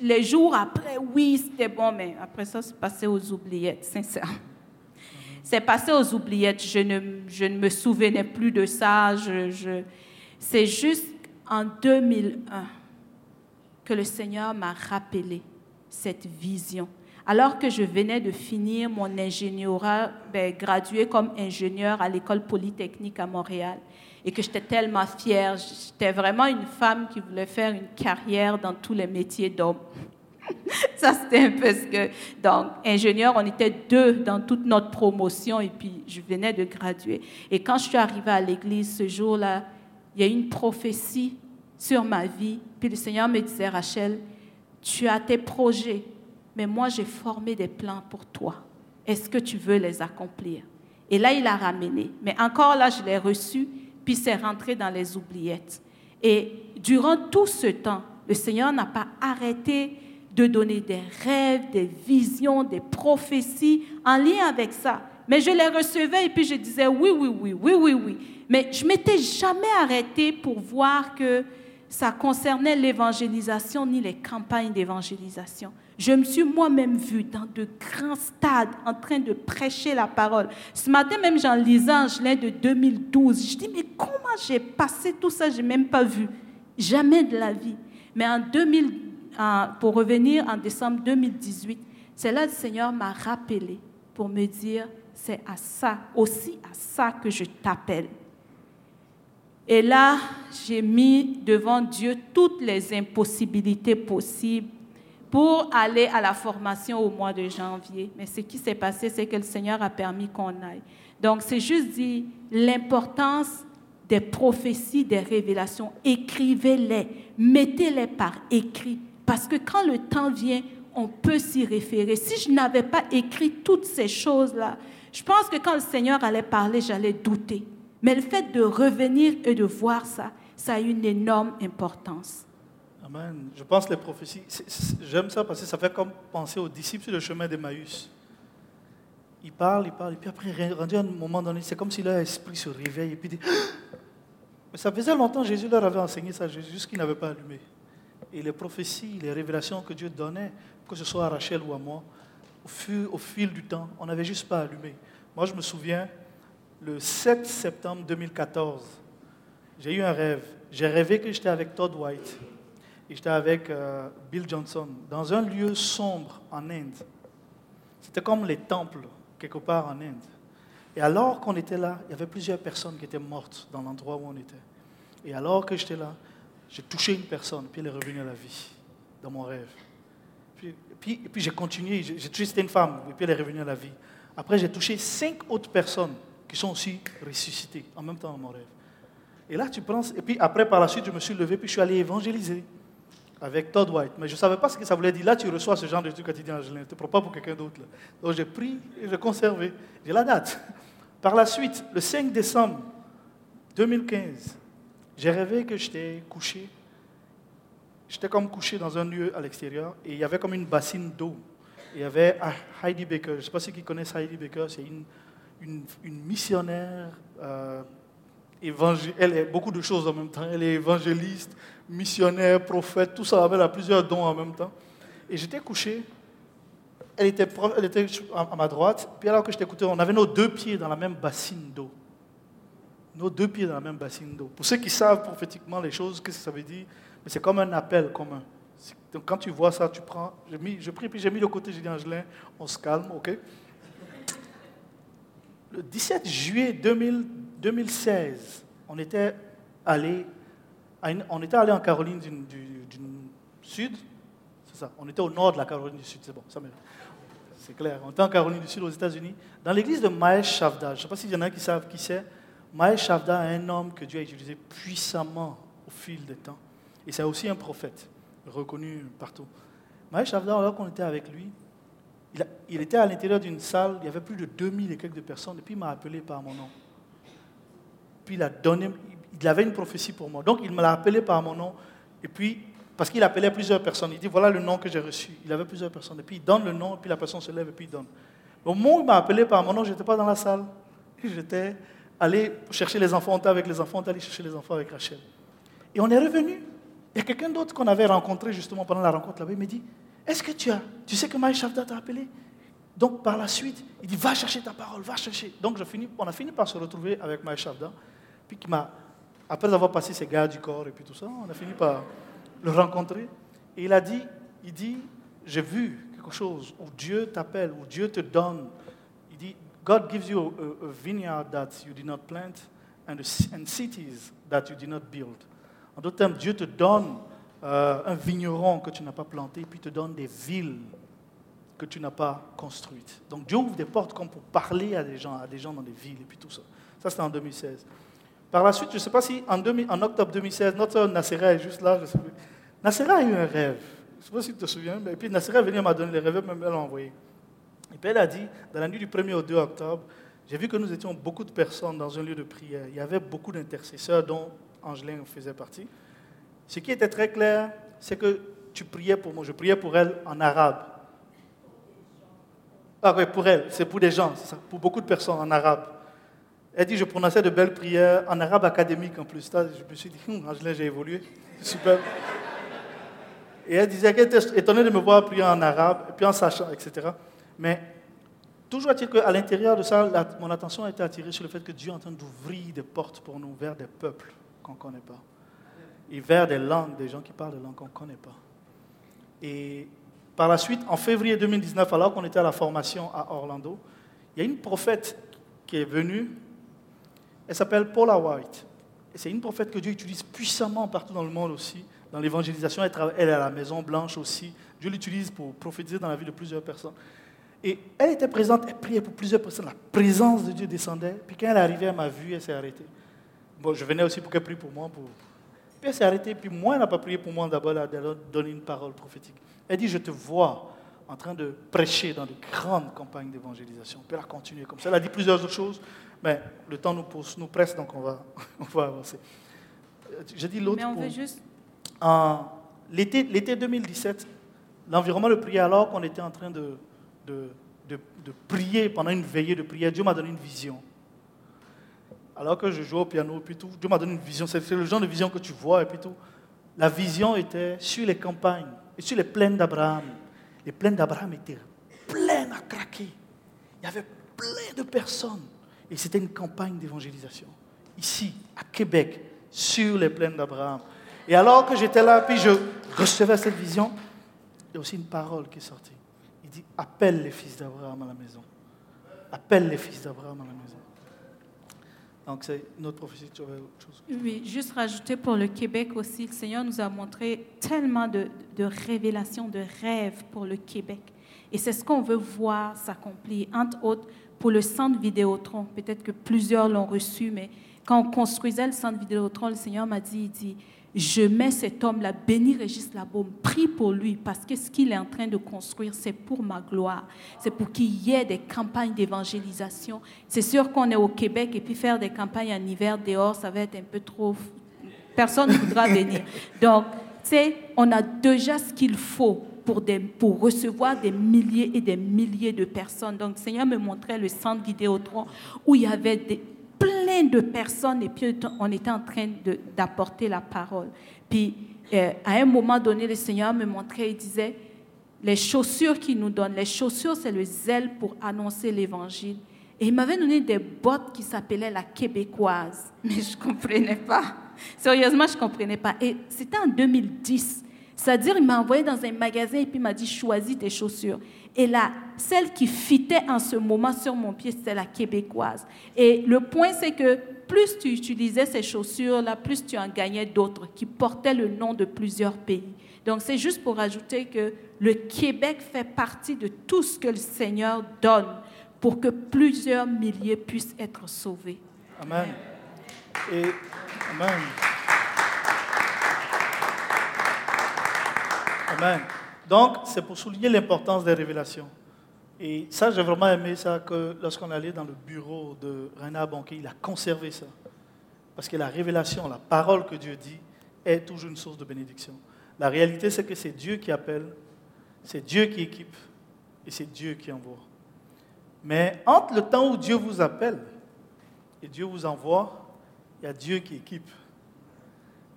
les jours après, oui, c'était bon, mais après ça, c'est passé aux oubliettes, sincèrement. C'est passé aux oubliettes. Je ne, je ne me souvenais plus de ça. Je, c'est juste en 2001 que le Seigneur m'a rappelé cette vision. Alors que je venais de finir mon ingénierat, ben, gradué comme ingénieur à l'école polytechnique à Montréal, et que j'étais tellement fière, j'étais vraiment une femme qui voulait faire une carrière dans tous les métiers d'homme. Ça, c'était un peu ce que. Donc, ingénieur, on était deux dans toute notre promotion et puis je venais de graduer. Et quand je suis arrivée à l'église ce jour-là, il y a une prophétie sur ma vie. Puis le Seigneur me disait, Rachel, tu as tes projets, mais moi j'ai formé des plans pour toi. Est-ce que tu veux les accomplir? Et là, il a ramené. Mais encore là, je l'ai reçu, puis c'est rentré dans les oubliettes. Et durant tout ce temps, le Seigneur n'a pas arrêté de donner des rêves, des visions, des prophéties en lien avec ça. Mais je les recevais et puis je disais oui, oui, oui, oui, oui, oui. Mais je m'étais jamais arrêtée pour voir que ça concernait l'évangélisation ni les campagnes d'évangélisation. Je me suis moi-même vue dans de grands stades en train de prêcher la parole. Ce matin même, j'en lisais gelin de 2012. Je dis, mais comment j'ai passé tout ça, je n'ai même pas vu. Jamais de la vie. Mais en 2000, pour revenir en décembre 2018, c'est là que le Seigneur m'a rappelé pour me dire, c'est à ça, aussi à ça que je t'appelle. Et là, j'ai mis devant Dieu toutes les impossibilités possibles pour aller à la formation au mois de janvier. Mais ce qui s'est passé, c'est que le Seigneur a permis qu'on aille. Donc, c'est juste dit l'importance des prophéties, des révélations. Écrivez-les, mettez-les par écrit. Parce que quand le temps vient, on peut s'y référer. Si je n'avais pas écrit toutes ces choses-là, je pense que quand le Seigneur allait parler, j'allais douter. Mais le fait de revenir et de voir ça, ça a une énorme importance. Amen. Je pense les prophéties, j'aime ça parce que ça fait comme penser aux disciples sur le chemin d'Emmaüs. Ils parlent, ils parlent, et puis après, rendu à un moment donné, c'est comme si leur esprit se réveille et puis mais ça faisait longtemps que Jésus leur avait enseigné ça, juste qu'ils n'avaient pas allumé et les prophéties, les révélations que Dieu donnait, que ce soit à Rachel ou à moi, fil, au fil du temps, on n'avait juste pas allumé. Moi, je me souviens, le 7 septembre 2014, j'ai eu un rêve. J'ai rêvé que j'étais avec Todd White et j'étais avec euh, Bill Johnson dans un lieu sombre en Inde. C'était comme les temples quelque part en Inde. Et alors qu'on était là, il y avait plusieurs personnes qui étaient mortes dans l'endroit où on était. Et alors que j'étais là, j'ai touché une personne, puis elle est revenue à la vie, dans mon rêve. Puis, puis, j'ai continué, j'ai touché, une femme, et puis elle est revenue à la vie. Après, j'ai touché cinq autres personnes qui sont aussi ressuscitées en même temps dans mon rêve. Et là, tu penses, et puis après, par la suite, je me suis levé, puis je suis allé évangéliser avec Todd White. Mais je ne savais pas ce que ça voulait dire. Là, tu reçois ce genre de truc quotidien, je ne te prends pas pour quelqu'un d'autre. Donc j'ai pris et j'ai conservé. J'ai la date. Par la suite, le 5 décembre 2015, j'ai rêvé que j'étais couché. J'étais comme couché dans un lieu à l'extérieur et il y avait comme une bassine d'eau. Il y avait Heidi Baker. Je ne sais pas si qui connaissent Heidi Baker. C'est une, missionnaire. Euh, elle est beaucoup de choses en même temps. Elle est évangéliste, missionnaire, prophète, tout ça. Elle a plusieurs dons en même temps. Et j'étais couché. Elle était, elle était à ma droite. Puis alors que j'étais couché, on avait nos deux pieds dans la même bassine d'eau nos deux pieds dans la même bassine d'eau. Pour ceux qui savent prophétiquement les choses, qu'est-ce que ça veut dire? C'est comme un appel commun. Donc quand tu vois ça, tu prends, je prie, puis j'ai mis de côté, j'ai dit Angelin, on se calme, ok? Le 17 juillet 2016, on était allé, on était allé en Caroline du, Sud, c'est ça, on était au nord de la Caroline du Sud, c'est bon, ça C'est clair, on était en Caroline du Sud aux États-Unis, dans l'église de Mahesh Shavda. Je ne sais pas s'il y en a qui savent qui c'est. Mahesh Shavda est un homme que Dieu a utilisé puissamment au fil des temps. Et c'est aussi un prophète, reconnu partout. Mahesh Shavda, alors qu'on était avec lui, il, était à l'intérieur d'une salle, il y avait plus de 2000 et quelques personnes, et puis il m'a appelé par mon nom. Puis il a donné, il avait une prophétie pour moi. Donc il me l'a appelé par mon nom, et puis, parce qu'il appelait plusieurs personnes, il dit voilà le nom que j'ai reçu. Il avait plusieurs personnes, et puis il donne le nom, et puis la personne se lève, et puis il donne. Au moment où il m'a appelé par mon nom, je n'étais pas dans la salle, j'étais aller chercher les enfants, on était avec les enfants, on est allé chercher les enfants avec Rachel. Et on est revenu. Il y a quelqu'un d'autre qu'on avait rencontré justement pendant la rencontre là-bas. Il me dit Est-ce que tu as, tu sais que Shavda t'a appelé? Donc par la suite, il dit Va chercher ta parole, va chercher. Donc on a fini par se retrouver avec Shavda. Puis qui m'a, après avoir passé ses gars du corps et puis tout ça, on a fini par le rencontrer. Et il a dit Il dit J'ai vu quelque chose où Dieu t'appelle, où Dieu te donne. Il dit God gives you a, a vineyard that you did not plant and, and cities that you did not build. En d'autres termes, Dieu te donne euh, un vigneron que tu n'as pas planté, puis te donne des villes que tu n'as pas construites. Donc Dieu ouvre des portes comme pour parler à des gens, à des gens dans des villes, et puis tout ça. Ça, c'était en 2016. Par la suite, je ne sais pas si en, octobre 2016, notre Nassera est juste là, je sais plus. Nassera a eu un rêve. Je ne sais pas si tu te souviens, mais puis Nassera est venue m'a donné les rêves, même elle l'a envoyé. Et puis elle a dit, dans la nuit du 1er au 2 octobre, j'ai vu que nous étions beaucoup de personnes dans un lieu de prière. Il y avait beaucoup d'intercesseurs dont Angelin faisait partie. Ce qui était très clair, c'est que tu priais pour moi. Je priais pour elle en arabe. Ah oui, pour elle, c'est pour des gens, pour beaucoup de personnes en arabe. Elle dit, je prononçais de belles prières en arabe académique en plus. Je me suis dit, hum, Angelin, j'ai évolué. Super. Et elle disait qu'elle était étonnée de me voir prier en arabe, puis en sachant, etc. Mais toujours est-il qu'à l'intérieur de ça, mon attention a été attirée sur le fait que Dieu est en train d'ouvrir des portes pour nous vers des peuples qu'on ne connaît pas. Et vers des langues, des gens qui parlent des langues qu'on ne connaît pas. Et par la suite, en février 2019, alors qu'on était à la formation à Orlando, il y a une prophète qui est venue. Elle s'appelle Paula White. Et c'est une prophète que Dieu utilise puissamment partout dans le monde aussi. Dans l'évangélisation, elle, est à la Maison Blanche aussi. Dieu l'utilise pour prophétiser dans la vie de plusieurs personnes. Et elle était présente, elle priait pour plusieurs personnes. La présence de Dieu descendait. Puis quand elle arrivée, elle m'a vu, elle s'est arrêtée. Bon, je venais aussi pour qu'elle prie pour moi. Pour... Puis elle s'est arrêtée, puis moi, elle n'a pas prié pour moi d'abord, elle a donné une parole prophétique. Elle dit, je te vois en train de prêcher dans de grandes campagnes d'évangélisation. Puis elle a continué comme ça. Elle a dit plusieurs autres choses, mais le temps nous, pousse, nous presse, donc on va, on va avancer. Je dis l'autre. Mais on veut juste... En l'été, l'été 2017, l'environnement de prière, alors qu'on était en train de, de, de, de prier pendant une veillée de prière, Dieu m'a donné une vision alors que je jouais au piano, puis tout, Dieu m'a donné une vision. C'est le genre de vision que tu vois, et puis tout. La vision était sur les campagnes et sur les plaines d'Abraham. Les plaines d'Abraham étaient pleines à craquer. Il y avait plein de personnes. Et c'était une campagne d'évangélisation. Ici, à Québec, sur les plaines d'Abraham. Et alors que j'étais là, puis je recevais cette vision, il y a aussi une parole qui est sortie. Il dit, appelle les fils d'Abraham à la maison. Appelle les fils d'Abraham à la maison. Donc, c'est notre prophétie, tu autre chose Oui, juste rajouter pour le Québec aussi, le Seigneur nous a montré tellement de, de révélations, de rêves pour le Québec. Et c'est ce qu'on veut voir s'accomplir, entre autres pour le centre Vidéotron. Peut-être que plusieurs l'ont reçu, mais quand on construisait le centre Vidéotron, le Seigneur m'a dit, il dit, je mets cet homme-là, béni Régis Labaume, prie pour lui, parce que ce qu'il est en train de construire, c'est pour ma gloire. C'est pour qu'il y ait des campagnes d'évangélisation. C'est sûr qu'on est au Québec et puis faire des campagnes en hiver dehors, ça va être un peu trop... Personne ne voudra venir. Donc, tu sais, on a déjà ce qu'il faut pour recevoir des milliers et des milliers de personnes. Donc, le Seigneur me montrait le centre Vidéotron où il y avait des plein de personnes et puis on était en train d'apporter la parole. Puis euh, à un moment donné, le Seigneur me montrait, il disait, les chaussures qu'il nous donne, les chaussures, c'est le zèle pour annoncer l'évangile. Et il m'avait donné des bottes qui s'appelaient la québécoise, mais je ne comprenais pas. Sérieusement, je ne comprenais pas. Et c'était en 2010. C'est-à-dire, il m'a envoyé dans un magasin et puis il m'a dit, choisis tes chaussures. Et là, celle qui fitait en ce moment sur mon pied, c'était la québécoise. Et le point, c'est que plus tu utilisais ces chaussures-là, plus tu en gagnais d'autres qui portaient le nom de plusieurs pays. Donc, c'est juste pour ajouter que le Québec fait partie de tout ce que le Seigneur donne pour que plusieurs milliers puissent être sauvés. Amen. Et, amen. Amen. Donc, c'est pour souligner l'importance des révélations. Et ça, j'ai vraiment aimé ça, que lorsqu'on allait dans le bureau de Renard Banquet, il a conservé ça. Parce que la révélation, la parole que Dieu dit, est toujours une source de bénédiction. La réalité, c'est que c'est Dieu qui appelle, c'est Dieu qui équipe, et c'est Dieu qui envoie. Mais entre le temps où Dieu vous appelle et Dieu vous envoie, il y a Dieu qui équipe.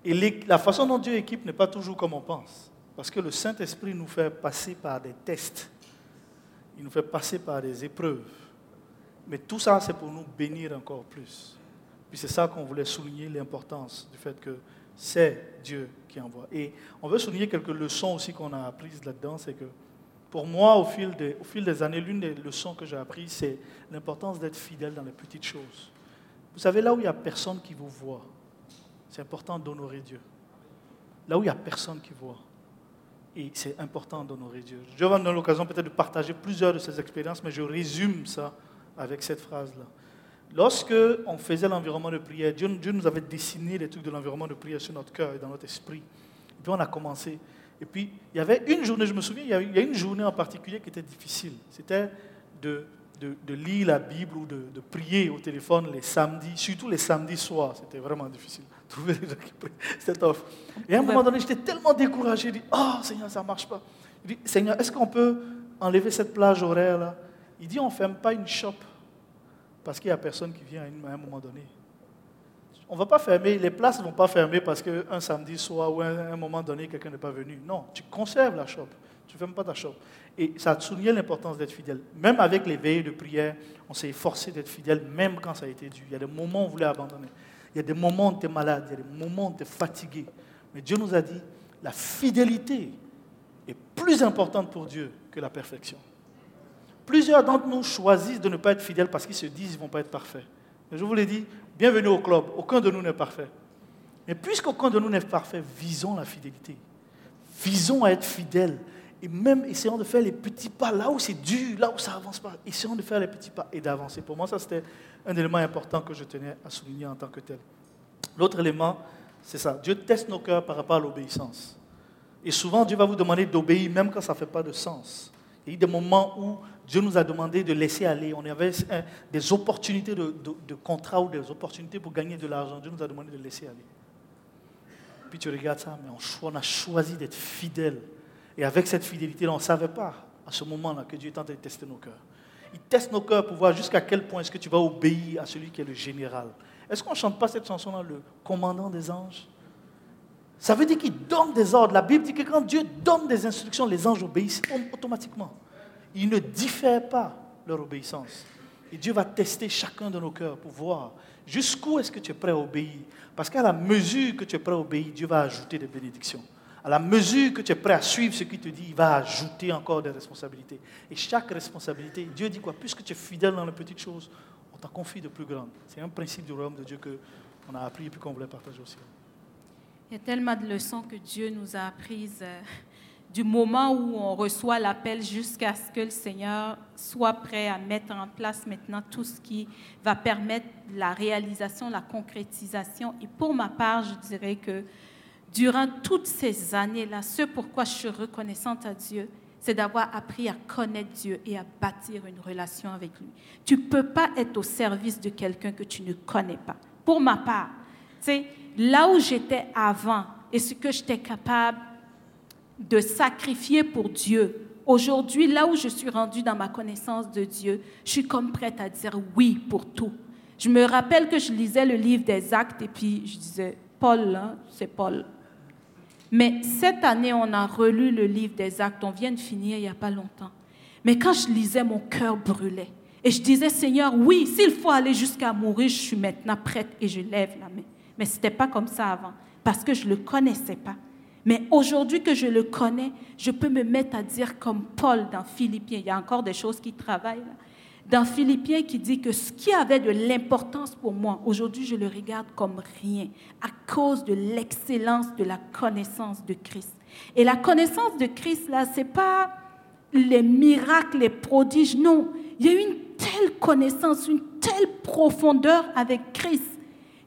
Et la façon dont Dieu équipe n'est pas toujours comme on pense. Parce que le Saint-Esprit nous fait passer par des tests. Il nous fait passer par des épreuves. Mais tout ça, c'est pour nous bénir encore plus. Puis c'est ça qu'on voulait souligner, l'importance du fait que c'est Dieu qui envoie. Et on veut souligner quelques leçons aussi qu'on a apprises là-dedans. C'est que pour moi, au fil des, années, l'une des leçons que j'ai apprises, c'est l'importance d'être fidèle dans les petites choses. Vous savez, là où il n'y a personne qui vous voit, c'est important d'honorer Dieu. Là où il n'y a personne qui voit, et c'est important d'honorer Dieu. Je vais avoir l'occasion peut-être de partager plusieurs de ces expériences, mais je résume ça avec cette phrase-là. Lorsque on faisait l'environnement de prière, Dieu, nous avait dessiné les trucs de l'environnement de prière sur notre cœur et dans notre esprit. Et puis on a commencé. Et puis il y avait une journée, je me souviens, il y a une journée en particulier qui était difficile. C'était de de, lire la Bible ou de, prier au téléphone les samedis, surtout les samedis soirs. C'était vraiment difficile. Trouver des gens qui prient. C'était off. Et à un moment donné, j'étais tellement découragé. Je dis, oh Seigneur, ça ne marche pas. Je dis, Seigneur, est-ce qu'on peut enlever cette plage horaire là? Il dit, on ne ferme pas une shop parce qu'il n'y a personne qui vient à un moment donné. On ne va pas fermer, les places ne vont pas fermer parce qu'un samedi soir ou à un moment donné, quelqu'un n'est pas venu. Non, tu conserves la shop. Tu ne fermes pas ta shop. Et ça a souligné l'importance d'être fidèle. Même avec les veillées de prière, on s'est efforcé d'être fidèle, même quand ça a été dur. Il y a des moments où on voulait abandonner. Il y a des moments où on était malade. Il y a des moments où on était fatigué. Mais Dieu nous a dit, la fidélité est plus importante pour Dieu que la perfection. Plusieurs d'entre nous choisissent de ne pas être fidèles parce qu'ils se disent qu'ils ne vont pas être parfaits. Mais je vous l'ai dit, bienvenue au club. Aucun de nous n'est parfait. Mais puisqu'aucun de nous n'est parfait, visons la fidélité. Visons à être fidèles et même essayons de faire les petits pas là où c'est dur, là où ça avance pas. Essayons de faire les petits pas et d'avancer. Pour moi, ça c'était un élément important que je tenais à souligner en tant que tel. L'autre élément, c'est ça. Dieu teste nos cœurs par rapport à l'obéissance. Et souvent, Dieu va vous demander d'obéir même quand ça ne fait pas de sens. Il y a eu des moments où Dieu nous a demandé de laisser aller. On avait des opportunités de, de contrat ou des opportunités pour gagner de l'argent. Dieu nous a demandé de laisser aller. Puis tu regardes ça, mais on a choisi d'être fidèle et avec cette fidélité, on ne savait pas à ce moment-là que Dieu est en train de tester nos cœurs. Il teste nos cœurs pour voir jusqu'à quel point est-ce que tu vas obéir à celui qui est le général. Est-ce qu'on ne chante pas cette chanson-là, le commandant des anges? Ça veut dire qu'il donne des ordres. La Bible dit que quand Dieu donne des instructions, les anges obéissent automatiquement. Ils ne diffèrent pas leur obéissance. Et Dieu va tester chacun de nos cœurs pour voir jusqu'où est-ce que tu es prêt à obéir. Parce qu'à la mesure que tu es prêt à obéir, Dieu va ajouter des bénédictions à la mesure que tu es prêt à suivre ce qu'il te dit, il va ajouter encore des responsabilités. Et chaque responsabilité, Dieu dit quoi? Puisque tu es fidèle dans les petites choses, on t'a confié de plus grandes. C'est un principe du royaume de Dieu qu'on a appris et qu'on voulait partager aussi. Il y a tellement de leçons que Dieu nous a apprises euh, du moment où on reçoit l'appel jusqu'à ce que le Seigneur soit prêt à mettre en place maintenant tout ce qui va permettre la réalisation, la concrétisation. Et pour ma part, je dirais que durant toutes ces années-là, ce pourquoi je suis reconnaissante à Dieu, c'est d'avoir appris à connaître Dieu et à bâtir une relation avec lui. Tu ne peux pas être au service de quelqu'un que tu ne connais pas. Pour ma part, c'est là où j'étais avant et ce que j'étais capable de sacrifier pour Dieu? Aujourd'hui, là où je suis rendue dans ma connaissance de Dieu, je suis comme prête à dire oui pour tout. Je me rappelle que je lisais le livre des actes et puis je disais, Paul, hein, c'est Paul, mais cette année, on a relu le livre des actes. On vient de finir il n'y a pas longtemps. Mais quand je lisais, mon cœur brûlait. Et je disais, Seigneur, oui, s'il faut aller jusqu'à mourir, je suis maintenant prête et je lève la main. Mais ce n'était pas comme ça avant, parce que je ne le connaissais pas. Mais aujourd'hui que je le connais, je peux me mettre à dire comme Paul dans Philippiens. Il y a encore des choses qui travaillent. Là dans Philippiens qui dit que ce qui avait de l'importance pour moi, aujourd'hui je le regarde comme rien à cause de l'excellence de la connaissance de Christ. Et la connaissance de Christ, là, ce n'est pas les miracles, les prodiges, non. Il y a une telle connaissance, une telle profondeur avec Christ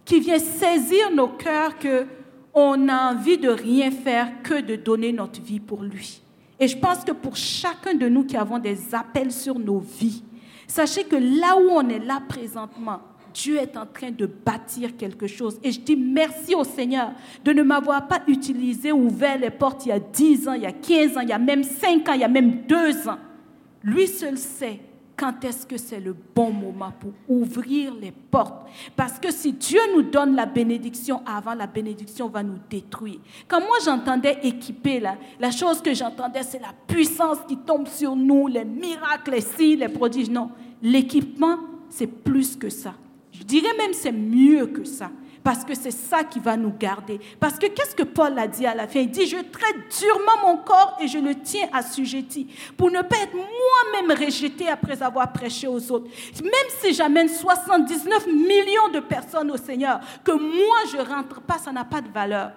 qui vient saisir nos cœurs que on a envie de rien faire que de donner notre vie pour lui. Et je pense que pour chacun de nous qui avons des appels sur nos vies, Sachez que là où on est là présentement, Dieu est en train de bâtir quelque chose. Et je dis merci au Seigneur de ne m'avoir pas utilisé, ouvert les portes il y a 10 ans, il y a 15 ans, il y a même 5 ans, il y a même 2 ans. Lui seul sait quand est-ce que c'est le bon moment pour ouvrir les portes? Parce que si Dieu nous donne la bénédiction avant, la bénédiction va nous détruire. Quand moi j'entendais équiper, là, la chose que j'entendais, c'est la puissance qui tombe sur nous, les miracles, les signes, les prodiges. Non, l'équipement, c'est plus que ça. Je dirais même c'est mieux que ça parce que c'est ça qui va nous garder. Parce que qu'est-ce que Paul a dit à la fin? Il dit, je traite durement mon corps et je le tiens assujetti pour ne pas être moi-même rejeté après avoir prêché aux autres. Même si j'amène 79 millions de personnes au Seigneur, que moi je rentre pas, ça n'a pas de valeur.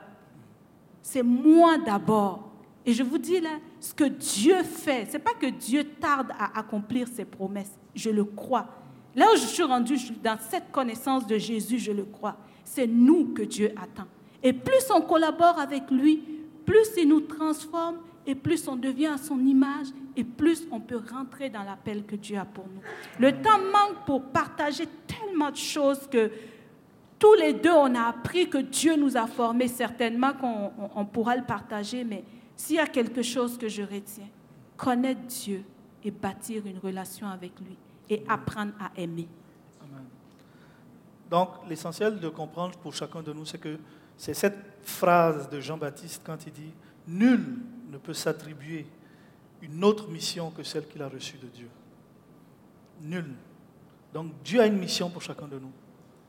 C'est moi d'abord. Et je vous dis là, ce que Dieu fait, c'est pas que Dieu tarde à accomplir ses promesses. Je le crois. Là où je suis rendu dans cette connaissance de Jésus, je le crois c'est nous que Dieu attend. Et plus on collabore avec lui, plus il nous transforme et plus on devient à son image et plus on peut rentrer dans l'appel que Dieu a pour nous. Le temps manque pour partager tellement de choses que tous les deux, on a appris que Dieu nous a formés. Certainement qu'on pourra le partager, mais s'il y a quelque chose que je retiens, connaître Dieu et bâtir une relation avec lui et apprendre à aimer. Donc, l'essentiel de comprendre pour chacun de nous, c'est que c'est cette phrase de Jean-Baptiste quand il dit Nul ne peut s'attribuer une autre mission que celle qu'il a reçue de Dieu. Nul. Donc, Dieu a une mission pour chacun de nous.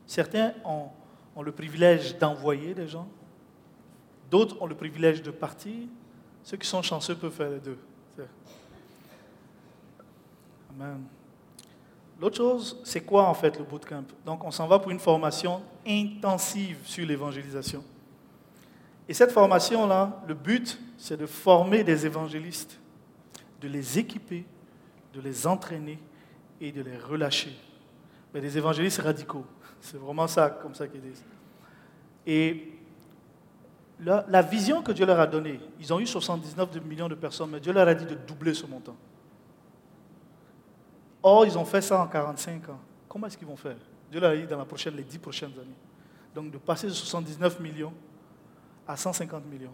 Certains ont, ont le privilège d'envoyer des gens, d'autres ont le privilège de partir. Ceux qui sont chanceux peuvent faire les deux. Amen. L'autre chose, c'est quoi en fait le bootcamp? Donc on s'en va pour une formation intensive sur l'évangélisation. Et cette formation-là, le but, c'est de former des évangélistes, de les équiper, de les entraîner et de les relâcher. Mais des évangélistes radicaux. C'est vraiment ça, comme ça qu'ils disent. Et la, la, vision que Dieu leur a donnée, ils ont eu 79 millions de personnes, mais Dieu leur a dit de doubler ce montant. Or, ils ont fait ça en 45 ans. Comment est-ce qu'ils vont faire? Dieu l'a dit dans la prochaine, les 10 prochaines années. Donc de passer de 79 millions à 150 millions.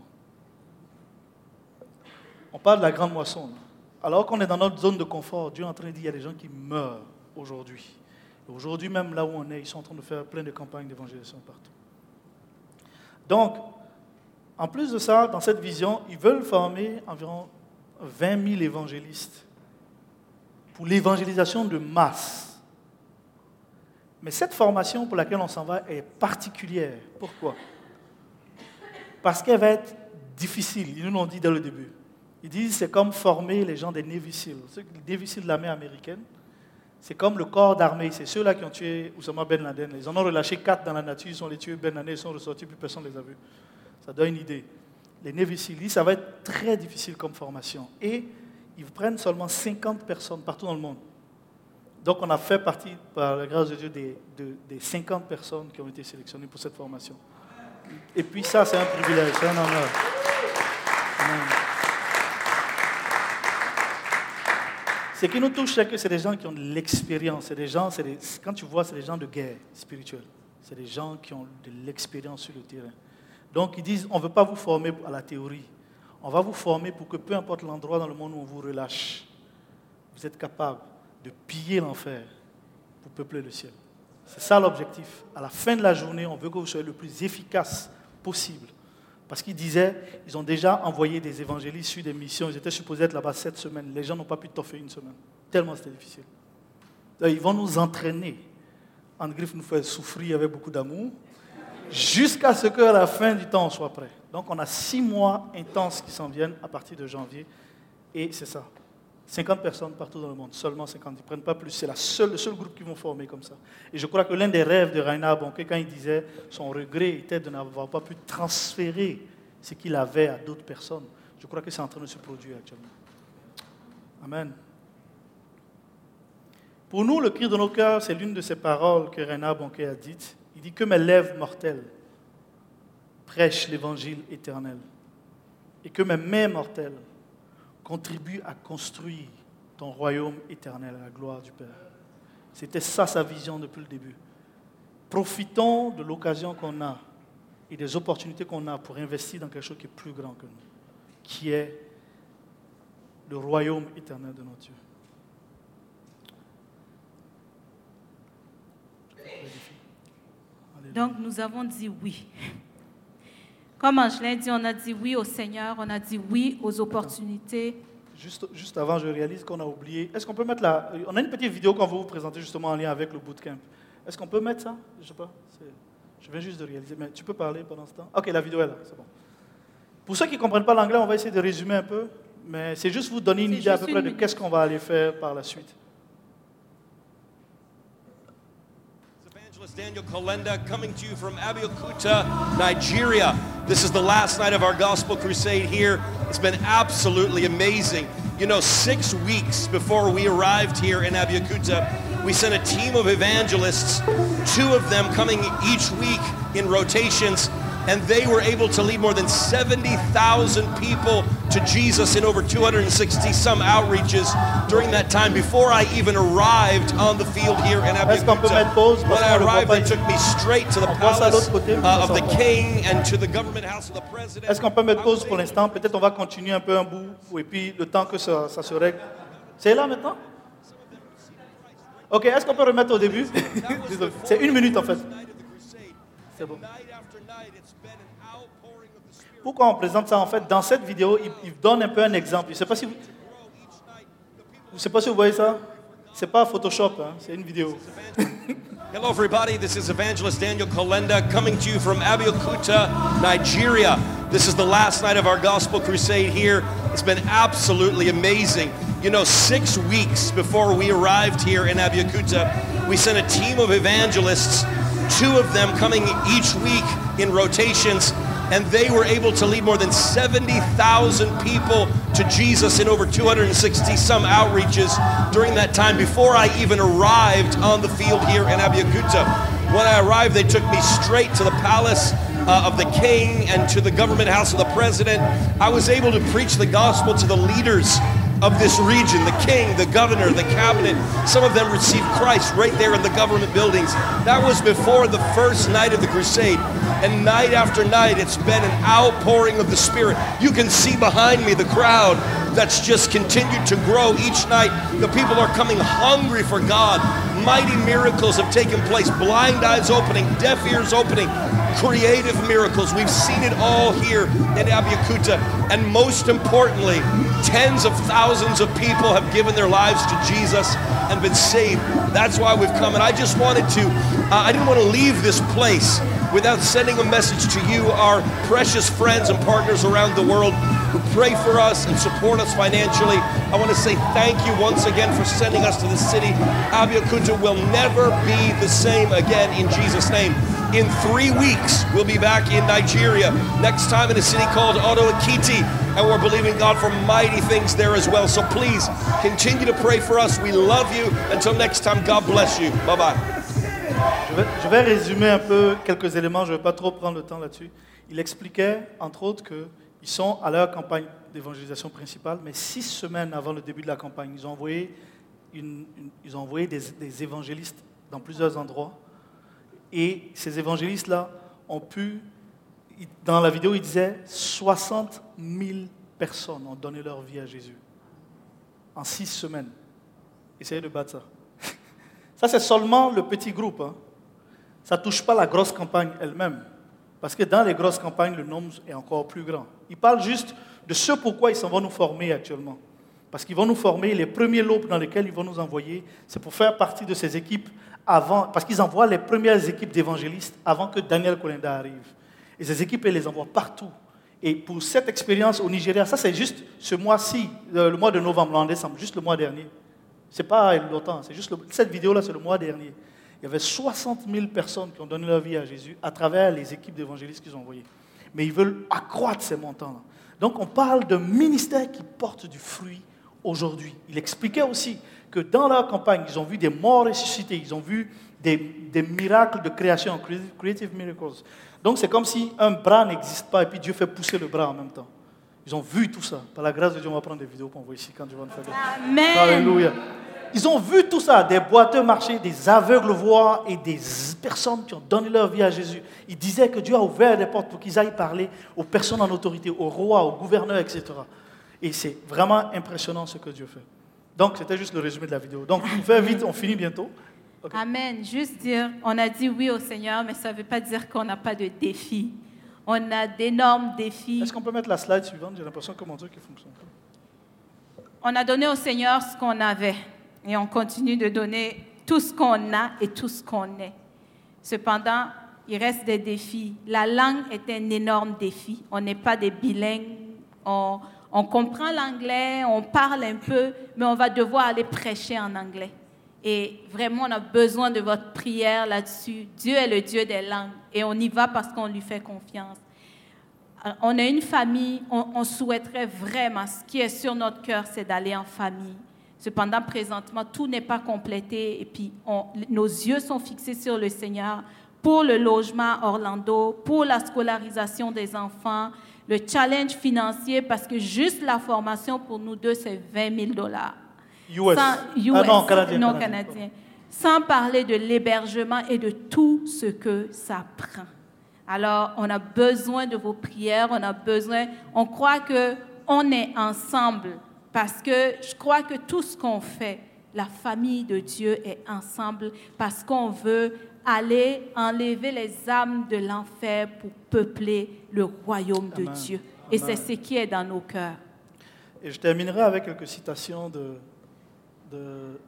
On parle de la grande moisson. Alors qu'on est dans notre zone de confort, Dieu est en train de dire qu'il y a des gens qui meurent aujourd'hui. Aujourd'hui même, là où on est, ils sont en train de faire plein de campagnes d'évangélisation partout. Donc, en plus de ça, dans cette vision, ils veulent former environ 20 000 évangélistes pour l'évangélisation de masse. Mais cette formation pour laquelle on s'en va est particulière. Pourquoi? Parce qu'elle va être difficile. Ils nous l'ont dit dès le début. Ils disent c'est comme former les gens des Navy Seals. Les Navy Seals de l'armée américaine, c'est comme le corps d'armée. C'est ceux-là qui ont tué Oussama Ben Laden. Ils en ont relâché quatre dans la nature. Ils ont les tués Ben Laden. Ils sont ressortis, plus personne ne les a vus. Ça donne une idée. Les Navy ça va être très difficile comme formation. Et ils prennent seulement 50 personnes partout dans le monde. Donc on a fait partie, par la grâce de Dieu, des, 50 personnes qui ont été sélectionnées pour cette formation. Et puis ça, c'est un privilège, c'est un honneur. Ce qui nous touche, c'est que c'est des gens qui ont de l'expérience. C'est des gens, quand tu vois, c'est des gens de guerre spirituelle. C'est des gens qui ont de l'expérience sur le terrain. Donc ils disent, on ne veut pas vous former à la théorie. On va vous former pour que peu importe l'endroit dans le monde où on vous relâche, vous êtes capable de piller l'enfer pour peupler le ciel. C'est ça l'objectif. À la fin de la journée, on veut que vous soyez le plus efficace possible. Parce qu'ils disaient, ils ont déjà envoyé des évangélistes sur des missions. Ils étaient supposés être là-bas sept semaines. Les gens n'ont pas pu toffer une semaine. Tellement c'était difficile. ils vont nous entraîner. Anne Griff nous fait souffrir avec beaucoup d'amour jusqu'à ce qu'à la fin du temps, soit prêt. Donc on a six mois intenses qui s'en viennent à partir de janvier. Et c'est ça. 50 personnes partout dans le monde, seulement 50, ils ne prennent pas plus. C'est le seul groupe qui vont former comme ça. Et je crois que l'un des rêves de Rainer Bonke, quand il disait son regret était de n'avoir pas pu transférer ce qu'il avait à d'autres personnes, je crois que c'est en train de se produire actuellement. Amen. Pour nous, le cri de nos cœurs, c'est l'une de ces paroles que Rainer Bonke a dites dit Que mes lèvres mortelles prêchent l'évangile éternel et que mes mains mortelles contribuent à construire ton royaume éternel à la gloire du Père. C'était ça sa vision depuis le début. Profitons de l'occasion qu'on a et des opportunités qu'on a pour investir dans quelque chose qui est plus grand que nous, qui est le royaume éternel de notre Dieu. Donc nous avons dit oui. Comme Angelin dit, on a dit oui au Seigneur, on a dit oui aux opportunités. Juste, juste avant, je réalise qu'on a oublié. Est-ce qu'on peut mettre la. On a une petite vidéo qu'on va vous présenter justement en lien avec le bootcamp. Est-ce qu'on peut mettre ça? Je sais pas. Je viens juste de réaliser. Mais tu peux parler pendant ce temps? Ok, la vidéo est là, c'est bon. Pour ceux qui ne comprennent pas l'anglais, on va essayer de résumer un peu. Mais c'est juste vous donner une idée à peu près de qu'est-ce qu'on va aller faire par la suite. Daniel Kalenda coming to you from Abeokuta, Nigeria. This is the last night of our gospel crusade here. It's been absolutely amazing. You know, six weeks before we arrived here in Abeokuta, we sent a team of evangelists, two of them coming each week in rotations and they were able to lead more than 70,000 people to Jesus in over 260 some outreaches during that time before I even arrived on the field here in Abeokuta. When I arrived, they took me straight to the palace uh, of the king and to the government house of the president. Est-ce qu'on peut mettre pause pour l'instant Peut-être on va continuer un peu un bout et puis le temps que ça, ça se règle. C'est là maintenant Ok, est-ce qu'on peut remettre au début C'est une minute en fait. C'est bon. Pourquoi on présente ça en fait Dans cette vidéo, il, donne un peu un exemple. Je ne sais si sais pas si vous voyez ça. Pas Photoshop, hein, c'est une vidéo. Hello, everybody. This is Evangelist Daniel Kolenda coming to you from Abeokuta, Nigeria. This is the last night of our gospel crusade here. It's been absolutely amazing. You know, six weeks before we arrived here in Abeokuta, we sent a team of evangelists, two of them coming each week in rotations and they were able to lead more than 70,000 people to Jesus in over 260 some outreaches during that time before I even arrived on the field here in Abeokuta. When I arrived, they took me straight to the palace uh, of the king and to the government house of the president. I was able to preach the gospel to the leaders of this region the king, the governor, the cabinet. Some of them received Christ right there in the government buildings. That was before the first night of the crusade. And night after night, it's been an outpouring of the Spirit. You can see behind me the crowd that's just continued to grow each night. The people are coming hungry for God. Mighty miracles have taken place, blind eyes opening, deaf ears opening, creative miracles. We've seen it all here in Abiyakuta. And most importantly, tens of thousands of people have given their lives to Jesus and been saved. That's why we've come. And I just wanted to, uh, I didn't want to leave this place without sending a message to you, our precious friends and partners around the world who pray for us and support us financially. I want to say thank you once again for sending us to the city. Abiyakuta will never be the same again in Jesus' name. In three weeks, we'll be back in Nigeria. Next time in a city called Odo Ekiti. And we're believing God for mighty things there as well. So please continue to pray for us. We love you. Until next time, God bless you. Bye bye. Je vais, résumer un peu quelques éléments. Je ne vais pas trop prendre le temps là-dessus. Il expliquait, entre autres, qu'ils sont à leur campagne d'évangélisation principale, mais six semaines avant le début de la campagne, ils ont envoyé, ils ont envoyé des, des évangélistes dans plusieurs endroits et ces évangélistes-là ont pu, dans la vidéo, il disait 60 000 personnes ont donné leur vie à Jésus en six semaines. Essayez de battre ça. Ça, c'est seulement le petit groupe. Hein. Ça ne touche pas la grosse campagne elle-même. Parce que dans les grosses campagnes, le nombre est encore plus grand. Il parle juste de ce pourquoi ils s'en vont nous former actuellement. Parce qu'ils vont nous former, les premiers lobes dans lesquels ils vont nous envoyer, c'est pour faire partie de ces équipes avant, parce qu'ils envoient les premières équipes d'évangélistes avant que Daniel Kolenda arrive. Et ces équipes, ils les envoient partout. Et pour cette expérience au Nigeria, ça c'est juste ce mois-ci, le mois de novembre, en décembre, juste le mois dernier. C'est pas longtemps, c'est juste cette vidéo-là, c'est le mois dernier. Il y avait 60 000 personnes qui ont donné leur vie à Jésus à travers les équipes d'évangélistes qu'ils ont envoyées. Mais ils veulent accroître ces montants-là. Donc on parle d'un ministère qui porte du fruit aujourd'hui. Il expliquait aussi que dans leur campagne, ils ont vu des morts ressuscités, ils ont vu des miracles de création, creative miracles. Donc c'est comme si un bras n'existe pas et puis Dieu fait pousser le bras en même temps. Ils ont vu tout ça. Par la grâce de Dieu, on va prendre des vidéos pour envoyer ici quand Dieu va nous faire. Amen. Alléluia. Ils ont vu tout ça, des boiteux marcher, des aveugles voir et des personnes qui ont donné leur vie à Jésus. Ils disaient que Dieu a ouvert des portes pour qu'ils aillent parler aux personnes en autorité, aux rois, aux gouverneurs, etc. Et c'est vraiment impressionnant ce que Dieu fait. Donc, c'était juste le résumé de la vidéo. Donc, on fait vite, on finit bientôt. Amen. Juste dire, on a dit oui au Seigneur, mais ça ne veut pas dire qu'on n'a pas de défis. On a d'énormes défis. Est-ce qu'on peut mettre la slide suivante? J'ai l'impression que mon Dieu qui fonctionne On a donné au Seigneur ce qu'on avait et on continue de donner tout ce qu'on a et tout ce qu'on est. Cependant, il reste des défis. La langue est un énorme défi. On n'est pas des bilingues. On, on comprend l'anglais, on parle un peu, mais on va devoir aller prêcher en anglais. Et vraiment, on a besoin de votre prière là-dessus. Dieu est le Dieu des langues et on y va parce qu'on lui fait confiance. Euh, on a une famille, on, souhaiterait vraiment, ce qui est sur notre cœur, c'est d'aller en famille. Cependant, présentement, tout n'est pas complété et puis nos yeux sont fixés sur le Seigneur pour le logement Orlando, pour la scolarisation des enfants, le challenge financier, parce que juste la formation pour nous deux, c'est 20 000 dollars. US. ah non, canadien. Non, canadien. Sans parler de l'hébergement et de tout ce que ça prend. Alors, on a besoin de vos prières, on a besoin, on croit que on est ensemble parce que je crois que tout ce qu'on fait, la famille de Dieu est ensemble parce qu'on veut aller enlever les âmes de l'enfer pour peupler le royaume de Dieu. Et c'est ce qui est dans nos cœurs. Et je terminerai avec quelques citations de,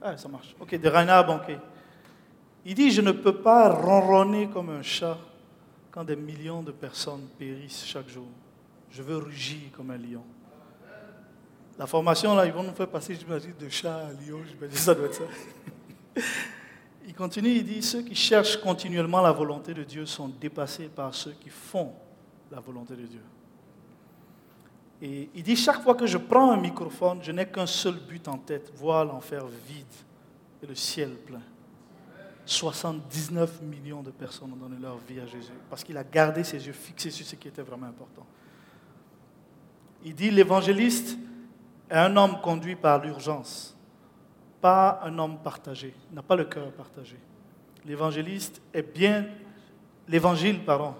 ah, ça marche. Ok, de Rainer Banquet. Il dit Je ne peux pas ronronner comme un chat quand des millions de personnes périssent chaque jour. Je veux rugir comme un lion. La formation, là, ils vont nous faire passer, j'imagine, de chat à lion. J'imagine ça doit être ça. Il continue, il dit Ceux qui cherchent continuellement la volonté de Dieu sont dépassés par ceux qui font la volonté de Dieu. Et il dit, chaque fois que je prends un microphone, je n'ai qu'un seul but en tête, voir l'enfer vide et le ciel plein. 79 millions de personnes ont donné leur vie à Jésus parce qu'il a gardé ses yeux fixés sur ce qui était vraiment important. Il dit, l'évangéliste est un homme conduit par l'urgence, pas un homme partagé, n'a pas le cœur partagé. L'évangéliste est bien, l'évangile, pardon,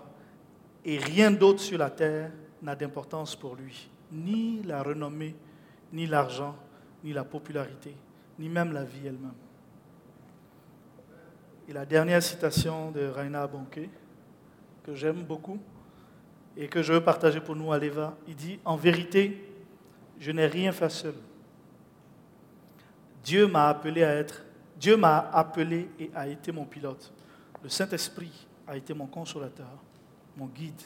et rien d'autre sur la terre n'a d'importance pour lui. Ni la renommée, ni l'argent, ni la popularité, ni même la vie elle-même. Et la dernière citation de Raina Bonke, que j'aime beaucoup et que je veux partager pour nous à l'EVA, il dit En vérité, je n'ai rien fait seul. Dieu m'a appelé à être, Dieu m'a appelé et a été mon pilote. Le Saint-Esprit a été mon consolateur, mon guide,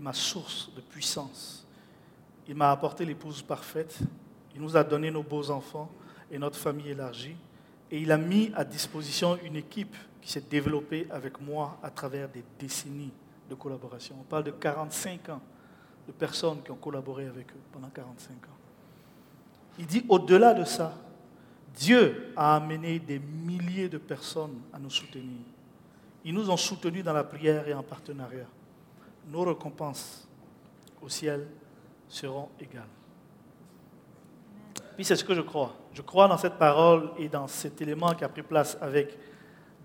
ma source de puissance. Il m'a apporté l'épouse parfaite, il nous a donné nos beaux enfants et notre famille élargie, et il a mis à disposition une équipe qui s'est développée avec moi à travers des décennies de collaboration. On parle de 45 ans de personnes qui ont collaboré avec eux pendant 45 ans. Il dit, au-delà de ça, Dieu a amené des milliers de personnes à nous soutenir. Ils nous ont soutenus dans la prière et en partenariat nos récompenses au ciel seront égales. Puis c'est ce que je crois. Je crois dans cette parole et dans cet élément qui a pris place avec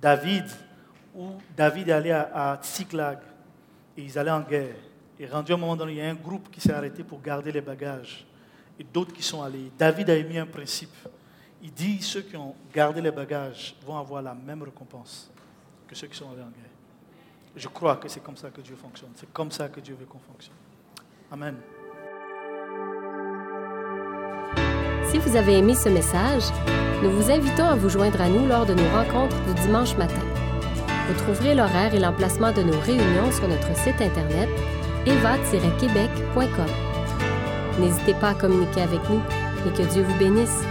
David, où David est allé à, à et ils allaient en guerre. Et rendu à un moment donné, il y a un groupe qui s'est arrêté pour garder les bagages et d'autres qui sont allés. David a émis un principe. Il dit ceux qui ont gardé les bagages vont avoir la même récompense que ceux qui sont allés en guerre. Je crois que c'est comme ça que Dieu fonctionne. C'est comme ça que Dieu veut qu'on fonctionne. Amen. Si vous avez aimé ce message, nous vous invitons à vous joindre à nous lors de nos rencontres du dimanche matin. Vous trouverez l'horaire et l'emplacement de nos réunions sur notre site internet eva-québec.com. N'hésitez pas à communiquer avec nous et que Dieu vous bénisse.